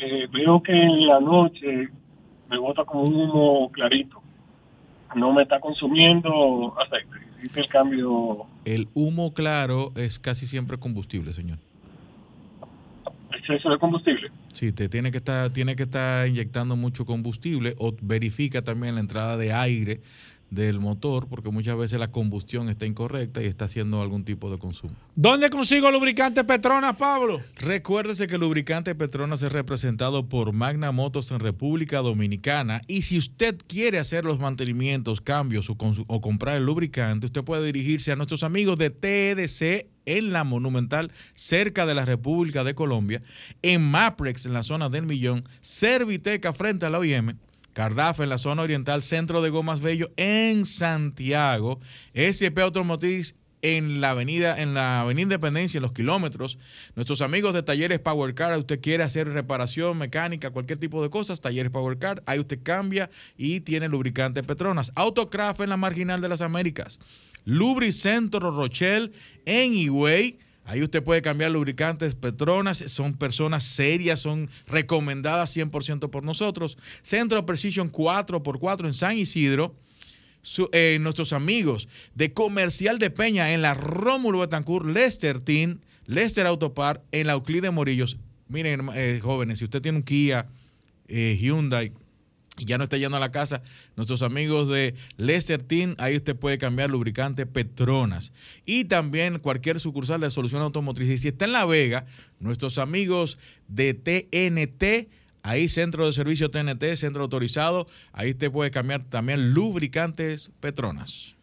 Speaker 12: eh, veo que en la noche me bota como un humo clarito. No me está consumiendo aceite. Hice el cambio.
Speaker 6: El humo claro es casi siempre combustible, señor.
Speaker 12: Exceso de combustible.
Speaker 6: Sí, te tiene que estar, tiene que estar inyectando mucho combustible o verifica también la entrada de aire del motor, porque muchas veces la combustión está incorrecta y está haciendo algún tipo de consumo.
Speaker 3: ¿Dónde consigo lubricante Petronas, Pablo?
Speaker 6: Recuérdese que el lubricante Petronas es representado por Magna Motos en República Dominicana y si usted quiere hacer los mantenimientos, cambios o, o comprar el lubricante, usted puede dirigirse a nuestros amigos de TEDC en la Monumental, cerca de la República de Colombia, en Maprex, en la zona del Millón, Serviteca frente a la OIM, Cardafa en la zona oriental, Centro de Gomas Bello en Santiago, SP Automotriz en la avenida, en la avenida Independencia, en los kilómetros. Nuestros amigos de Talleres Power Car, usted quiere hacer reparación mecánica, cualquier tipo de cosas, Talleres Power Car, ahí usted cambia y tiene lubricante Petronas. Autocraft en la Marginal de las Américas. Lubricentro Rochelle en Higüey Ahí usted puede cambiar lubricantes Petronas, son personas serias, son recomendadas 100% por nosotros. Centro Precision 4x4 en San Isidro. Eh, nuestros amigos de Comercial de Peña en la Rómulo Betancourt, Lester Team, Lester Autopar en la Euclide Morillos. Miren, eh, jóvenes, si usted tiene un Kia, eh, Hyundai, y ya no está yendo a la casa, nuestros amigos de Lester Team, ahí usted puede cambiar lubricante Petronas. Y también cualquier sucursal de solución automotriz. Y si está en La Vega, nuestros amigos de TNT, ahí centro de servicio TNT, centro autorizado, ahí usted puede cambiar también lubricantes Petronas.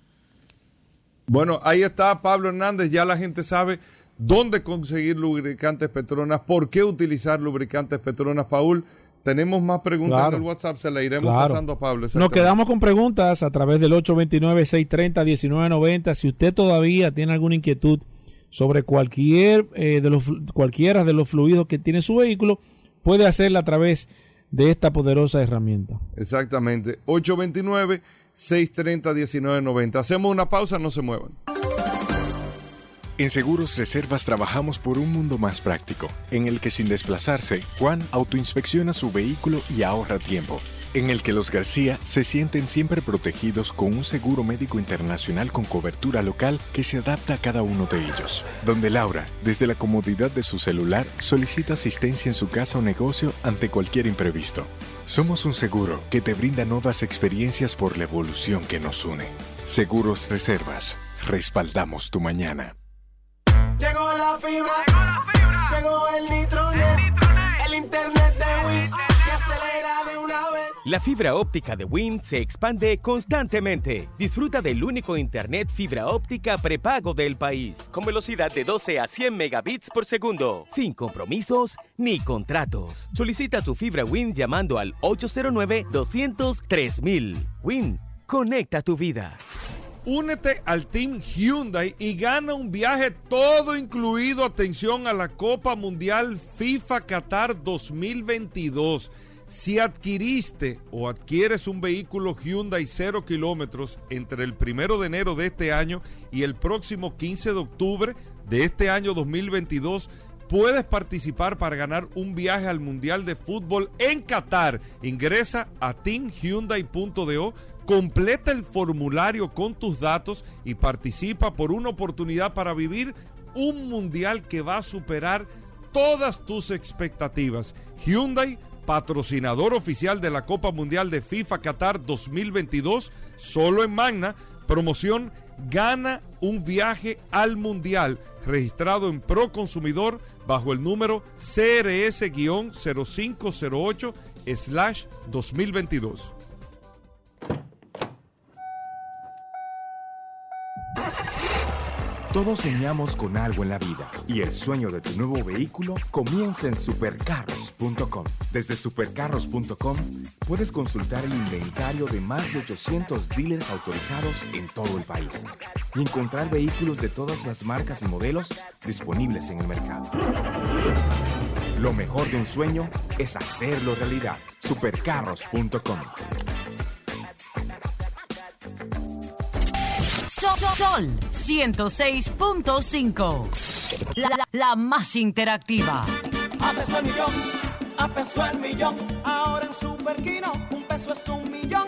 Speaker 2: Bueno, ahí está Pablo Hernández, ya la gente sabe dónde conseguir lubricantes Petronas, por qué utilizar lubricantes Petronas, Paul. Tenemos más preguntas en el WhatsApp, se la iremos pasando a Pablo.
Speaker 3: Nos quedamos con preguntas a través del 829-630-1990. Si usted todavía tiene alguna inquietud sobre cualquier de los cualquiera de los fluidos que tiene su vehículo, puede hacerla a través de esta poderosa herramienta.
Speaker 2: Exactamente. 829-630-1990. Hacemos una pausa, no se muevan.
Speaker 13: En Seguros Reservas trabajamos por un mundo más práctico, en el que sin desplazarse, Juan autoinspecciona su vehículo y ahorra tiempo. En el que los García se sienten siempre protegidos con un seguro médico internacional con cobertura local que se adapta a cada uno de ellos. Donde Laura, desde la comodidad de su celular, solicita asistencia en su casa o negocio ante cualquier imprevisto. Somos un seguro que te brinda nuevas experiencias por la evolución que nos une. Seguros Reservas. Respaldamos tu mañana.
Speaker 14: Llegó la fibra. Llegó el Nitronet. El, internet de Win. Que acelera de una vez.
Speaker 15: La fibra óptica de Win se expande constantemente. Disfruta del único internet fibra óptica prepago del país. Con velocidad de 12 a 100 megabits por segundo. Sin compromisos ni contratos. Solicita tu fibra Win llamando al 809-203 Win. Conecta tu vida.
Speaker 2: Únete al Team Hyundai y gana un viaje todo incluido, atención, a la Copa Mundial FIFA Qatar 2022. Si adquiriste o adquieres un vehículo Hyundai 0 kilómetros entre el primero de enero de este año y el próximo 15 de octubre de este año 2022, puedes participar para ganar un viaje al Mundial de Fútbol en Qatar. Ingresa a teamhyundai.do Completa el formulario con tus datos y participa por una oportunidad para vivir un mundial que va a superar todas tus expectativas. Hyundai, patrocinador oficial de la Copa Mundial de FIFA Qatar 2022, solo en Magna, promoción Gana un viaje al Mundial, registrado en Pro Consumidor bajo el número CRS-0508-2022.
Speaker 16: Todos soñamos con algo en la vida y el sueño de tu nuevo vehículo comienza en supercarros.com. Desde supercarros.com puedes consultar el inventario de más de 800 dealers autorizados en todo el país y encontrar vehículos de todas las marcas y modelos disponibles en el mercado. Lo mejor de un sueño es hacerlo realidad. supercarros.com.
Speaker 17: Sol 106.5. La, la, la, más interactiva.
Speaker 14: A peso el millón, a peso el millón. Ahora en Superquino, un peso es un millón.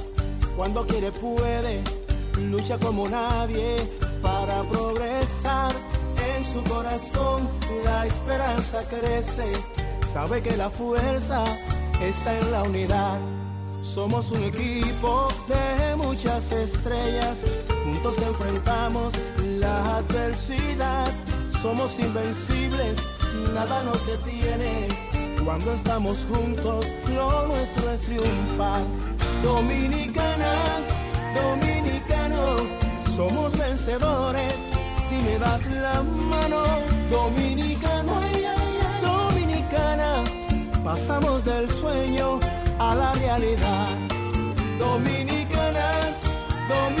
Speaker 14: cuando quiere puede, lucha como nadie para progresar. En su corazón la esperanza crece, sabe que la fuerza está en la unidad. Somos un equipo de muchas estrellas, juntos enfrentamos la adversidad. Somos invencibles, nada nos detiene. Cuando estamos juntos, lo nuestro es triunfar. Dominicana, dominicano, somos vencedores. Si me das la mano, dominicano, dominicana, pasamos del sueño a la realidad. Dominicana, dominicano.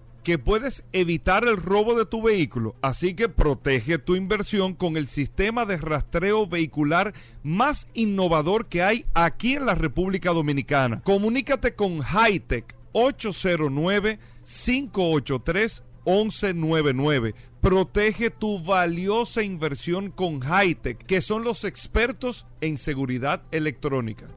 Speaker 2: que puedes evitar el robo de tu vehículo? Así que protege tu inversión con el sistema de rastreo vehicular más innovador que hay aquí en la República Dominicana. Comunícate con Hightech 809 583 1199. Protege tu valiosa inversión con Hightech, que son los expertos en seguridad electrónica.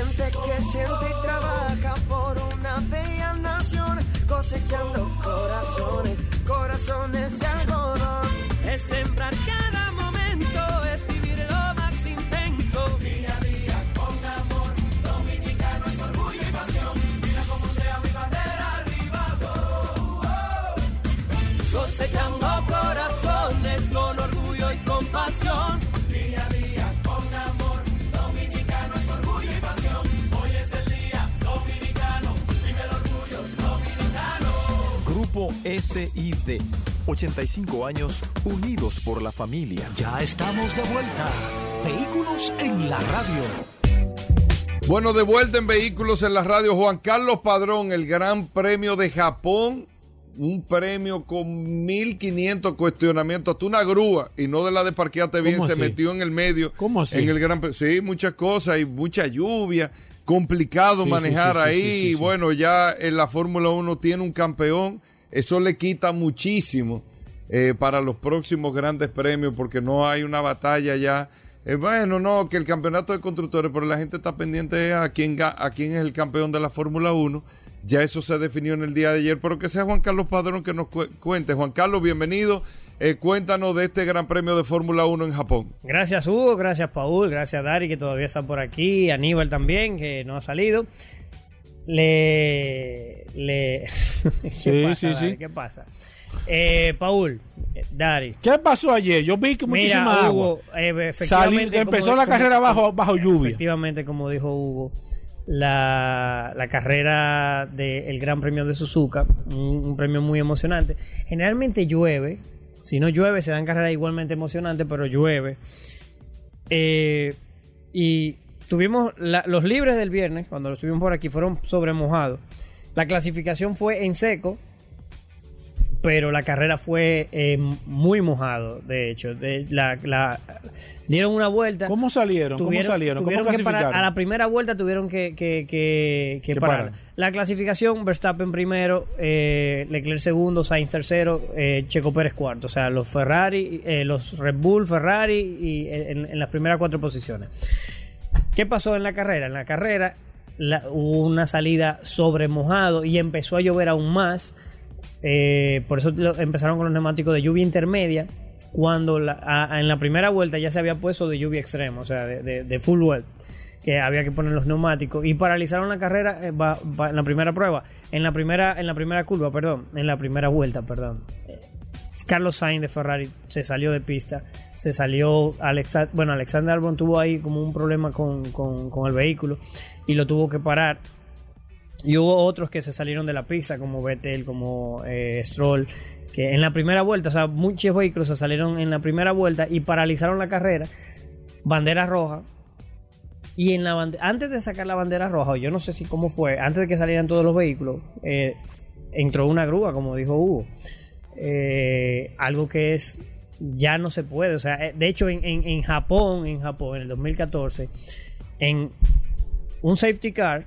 Speaker 14: Gente que siente y trabaja por una bella nación, cosechando corazones, corazones de algodón.
Speaker 18: Es sembrar cada momento, es vivir lo más intenso. Día a día con amor, dominicano es orgullo y pasión. Mira cómo ondea mi bandera arriba. oh, oh. Cosechando corazones con orgullo y compasión.
Speaker 19: Grupo SID. 85 años unidos por la familia.
Speaker 1: Ya estamos de vuelta. Vehículos en la radio.
Speaker 2: Bueno, de vuelta en Vehículos en la Radio, Juan Carlos Padrón, el Gran Premio de Japón, un premio con 1500 cuestionamientos, hasta una grúa, y no de la de parquearte bien,
Speaker 3: ¿Cómo
Speaker 2: se
Speaker 3: así?
Speaker 2: metió en el medio.
Speaker 3: ¿Cómo así?
Speaker 2: En el Gran Premio. Sí, muchas cosas, y mucha lluvia, complicado
Speaker 3: Sí,
Speaker 2: manejar
Speaker 3: sí, sí,
Speaker 2: ahí,
Speaker 3: sí, sí,
Speaker 2: y
Speaker 3: sí.
Speaker 2: bueno, ya en la Fórmula 1 tiene un campeón, eso le quita muchísimo eh, para los próximos grandes premios, porque no hay una batalla ya. Eh, bueno, no, que el campeonato de constructores, pero la gente está pendiente a quién, a quién es el campeón de la Fórmula 1. Ya eso se definió en el día de ayer, pero que sea Juan Carlos Padrón que nos cu- cuente. Juan Carlos, bienvenido. Eh, cuéntanos de este Gran Premio de Fórmula 1 en Japón.
Speaker 20: Gracias Hugo, gracias Paul, gracias Dari que todavía está por aquí, Aníbal también que no ha salido. Le... le... ¿Qué
Speaker 3: Sí,
Speaker 20: pasa,
Speaker 3: sí,
Speaker 20: Dari?
Speaker 3: sí.
Speaker 20: ¿Qué pasa? Eh, Paul, Dari.
Speaker 3: ¿Qué pasó ayer? Yo vi que muchísima
Speaker 20: Mira,
Speaker 3: agua.
Speaker 20: Eh,
Speaker 3: Salí- empezó
Speaker 20: como-
Speaker 3: la
Speaker 20: como-
Speaker 3: carrera bajo, bajo lluvia.
Speaker 20: Efectivamente, como dijo Hugo, la, la carrera del Gran Premio de Suzuka, un, un premio muy emocionante. Generalmente llueve, si no llueve se dan carreras igualmente emocionantes, pero llueve. Eh, y tuvimos la- los libres del viernes, cuando los tuvimos por aquí, fueron sobre mojado. La clasificación fue en seco, pero la carrera fue eh, muy mojado, de hecho. De, la, la- dieron una vuelta.
Speaker 3: ¿Cómo salieron? ¿Cómo salieron? ¿Cómo
Speaker 20: tuvieron que parar- a la primera vuelta tuvieron que, que, que- que parar. La clasificación, Verstappen primero, eh, Leclerc segundo, Sainz tercero, eh, Checo Pérez cuarto. O sea, los Ferrari, eh, los Red Bull, Ferrari y eh, en, en las primeras cuatro posiciones. ¿Qué pasó en la carrera? En la carrera hubo una salida sobre mojado y empezó a llover aún más. Eh, por eso empezaron con los neumáticos de lluvia intermedia. Cuando en la primera vuelta ya se había puesto de lluvia extrema, o sea, de, full wet. que había que poner los neumáticos y paralizaron la carrera eh, en la primera prueba, en la primera, en la primera curva, perdón, en la primera vuelta, perdón. Carlos Sainz de Ferrari se salió de pista, se salió Alexa, bueno, Alexander Albon tuvo ahí como un problema con, con- el vehículo y lo tuvo que parar. Y hubo otros que se salieron de la pista, como Vettel, como eh, Stroll, que en la primera vuelta, o sea, muchos vehículos se salieron en la primera vuelta y paralizaron la carrera. Bandera roja. Y en la antes de sacar la bandera roja, yo no sé si cómo fue, antes de que salieran todos los vehículos, eh, entró una grúa, como dijo Hugo. Eh, algo que es ya no se puede. O sea, eh, de hecho, en, en- en Japón, en Japón, en el 2014, en un safety car,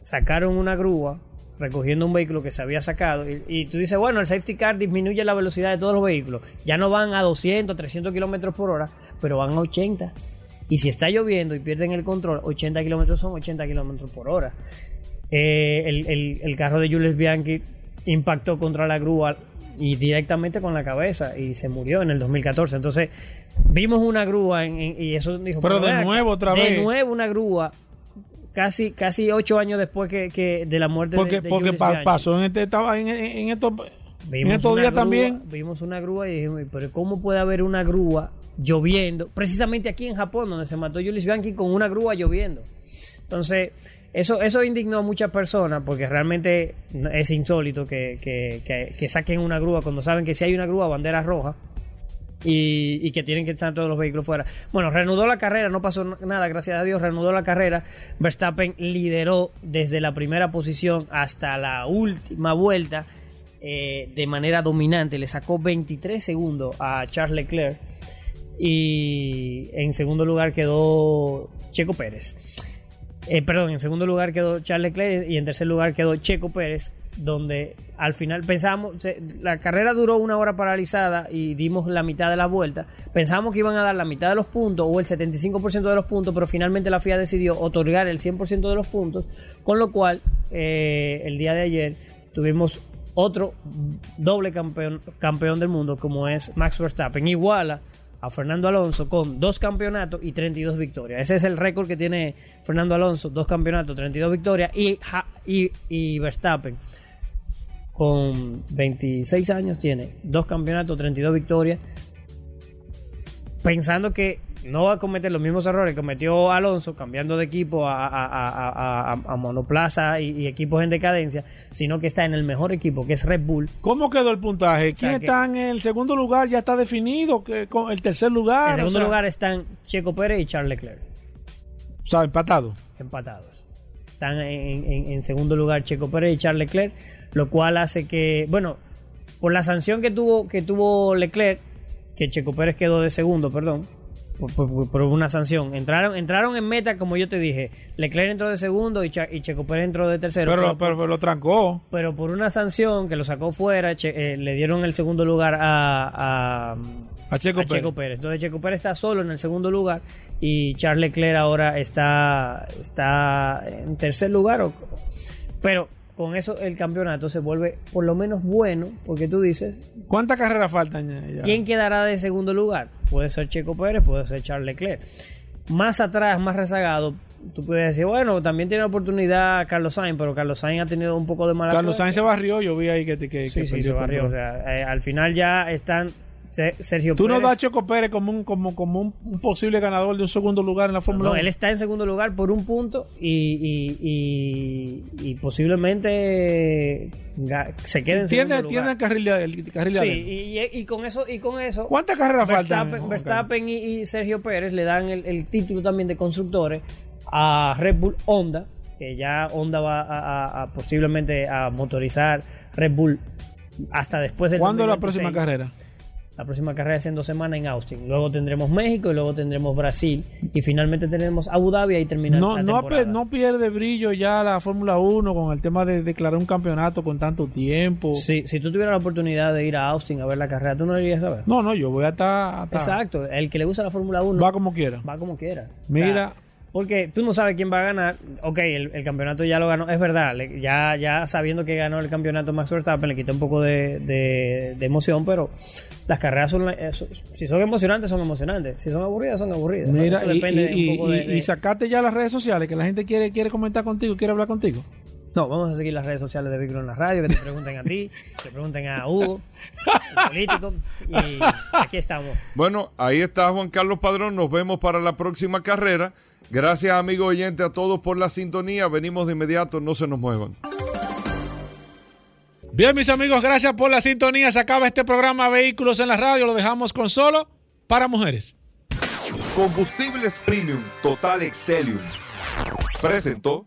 Speaker 20: sacaron una grúa recogiendo un vehículo que se había sacado y, tú dices, bueno, el safety car disminuye la velocidad de todos los vehículos. Ya no van a 200, 300 kilómetros por hora, pero van a 80. Y si está lloviendo y pierden el control, 80 kilómetros son 80 kilómetros por hora. Eh, el, el- el carro de Jules Bianchi impactó contra la grúa y directamente con la cabeza y se murió en el 2014. Entonces, vimos una grúa en- en- y eso dijo...
Speaker 3: Pero de nuevo otra
Speaker 20: de
Speaker 3: vez.
Speaker 20: nuevo una grúa casi casi ocho años después que, que de la muerte
Speaker 3: Porque,
Speaker 20: de, de
Speaker 3: porque pa- pasó en, este, estaba en, estos, en estos días
Speaker 20: grúa,
Speaker 3: también.
Speaker 20: Vimos una grúa y dijimos, pero ¿cómo puede haber una grúa lloviendo? Precisamente aquí en Japón, donde se mató Julius Bianchi con una grúa lloviendo. Entonces, eso, eso indignó a muchas personas porque realmente es insólito que, que- que- que saquen una grúa cuando saben que si hay una grúa, bandera roja. Y, y que tienen que estar todos los vehículos fuera. Bueno, reanudó la carrera, no pasó nada, gracias a Dios, reanudó la carrera. Verstappen lideró desde la primera posición hasta la última vuelta eh, de manera dominante. Le sacó 23 segundos a Charles Leclerc. Y en segundo lugar quedó Checo Pérez. Eh, perdón, en segundo lugar quedó Charles Leclerc y en tercer lugar quedó Checo Pérez, donde al final pensamos, se- la carrera duró una hora paralizada y dimos la mitad de la vuelta. Pensamos que iban a dar la mitad de los puntos o el 75% de los puntos, pero finalmente la FIA decidió otorgar el 100% de los puntos, con lo cual eh, el día de ayer tuvimos otro doble campeón, campeón del mundo como es Max Verstappen. Iguala a Fernando Alonso con dos campeonatos y 32 victorias. Ese es el récord que tiene Fernando Alonso, dos campeonatos, 32 victorias y, y, y Verstappen con 26 años tiene dos campeonatos, 32 victorias. Pensando que no va a cometer los mismos errores que cometió Alonso cambiando de equipo a, a- monoplaza y, y equipos en decadencia, sino que está en el mejor equipo que es Red Bull.
Speaker 3: ¿Cómo quedó el puntaje? ¿Quién
Speaker 20: sea,
Speaker 3: está en el segundo lugar? ¿Ya está definido? con el tercer lugar?
Speaker 20: En segundo
Speaker 3: o sea,
Speaker 20: lugar están Checo Pérez y Charles Leclerc.
Speaker 3: O sea, empatado.
Speaker 20: empatados. Están en, en- en segundo lugar Checo Pérez y Charles Leclerc, lo cual hace que, bueno, por la sanción que tuvo que tuvo Leclerc, que Checo Pérez quedó de segundo, perdón, por, por- por una sanción. Entraron entraron en meta, como yo te dije. Leclerc entró de segundo y, Cha- y Checo Pérez entró de tercero.
Speaker 3: Pero, pero, pero lo trancó.
Speaker 20: pero por una sanción que lo sacó fuera, Che- eh, le dieron el segundo lugar a, a,
Speaker 3: A Checo Pérez.
Speaker 20: Pérez. Entonces Checo Pérez está solo en el segundo lugar y Charles Leclerc ahora está, está en tercer lugar. o- pero con eso el campeonato se vuelve por lo menos bueno, porque tú dices,
Speaker 3: ¿Cuántas carreras faltan ya?
Speaker 20: ¿quién quedará de segundo lugar? Puede ser Checo Pérez, puede ser Charles Leclerc. Más atrás, más rezagado, tú puedes decir, bueno, también tiene oportunidad Carlos Sainz, pero Carlos Sainz ha tenido un poco de mala
Speaker 3: Carlos
Speaker 20: suerte.
Speaker 3: Sainz se barrió, yo vi ahí que, que, que
Speaker 20: Sí, sí, se barrió. O sea, eh, al final ya están Sergio
Speaker 3: Tú no das a Checo Pérez como un, como, como un, un posible ganador de un segundo lugar en la Fórmula
Speaker 20: No,
Speaker 3: 1.
Speaker 20: él está en segundo lugar por un punto y, y, y- y posiblemente se quede en
Speaker 3: tiene,
Speaker 20: segundo
Speaker 3: tiene
Speaker 20: lugar.
Speaker 3: el carril de, el carril de
Speaker 20: Sí, y, con eso, y con eso
Speaker 3: ¿Cuántas carreras faltan,
Speaker 20: Verstappen,
Speaker 3: Juan
Speaker 20: Verstappen y, y Sergio Pérez le dan el, el título también de constructores a Red Bull Honda, que ya Honda va a, a- a posiblemente a motorizar Red Bull hasta después del
Speaker 3: ¿Cuándo es la
Speaker 20: 2026.
Speaker 3: próxima carrera?
Speaker 20: La próxima carrera es en dos semanas en Austin. Luego tendremos México y luego tendremos Brasil. Y finalmente tenemos Abu Dhabi y termina
Speaker 3: No,
Speaker 20: la
Speaker 3: no,
Speaker 20: temporada.
Speaker 3: no pierde brillo ya la Fórmula 1 con el tema de declarar un campeonato con tanto tiempo.
Speaker 20: Sí, si tú tuvieras la oportunidad de ir a Austin a ver la carrera, ¿tú no irías a ver?
Speaker 3: No, no, yo voy a estar...
Speaker 20: Exacto. El que le gusta la Fórmula 1
Speaker 3: Va como quiera.
Speaker 20: va como quiera.
Speaker 3: Mira,
Speaker 20: O Porque tú no sabes quién va a ganar. Ok, el, el campeonato ya lo ganó. Es verdad, le- ya, ya sabiendo que ganó el campeonato Max Verstappen, le quita un poco de, de- de emoción, pero las carreras son, eh, son- si son emocionantes, son emocionantes. Si son aburridas, son aburridas.
Speaker 3: Mira,
Speaker 20: Eso
Speaker 3: y,
Speaker 20: depende
Speaker 3: y-
Speaker 20: un poco
Speaker 3: y-
Speaker 20: de- de-
Speaker 3: y sacate ya las redes sociales, que la gente quiere, quiere comentar contigo, quiere hablar contigo.
Speaker 20: No, vamos a seguir las redes sociales de Vehículo en la Radio, que te pregunten a ti, que pregunten a Hugo, el político, y aquí estamos.
Speaker 2: Bueno, ahí está Juan Carlos Padrón. Nos vemos para la próxima carrera. Gracias, amigo oyente, a todos por la sintonía. Venimos de inmediato, no se nos muevan.
Speaker 3: Bien, mis amigos, gracias por la sintonía. Se acaba este programa Vehículos en la Radio. Lo dejamos con solo para mujeres.
Speaker 21: Combustibles Premium Total Excelium. Presentó.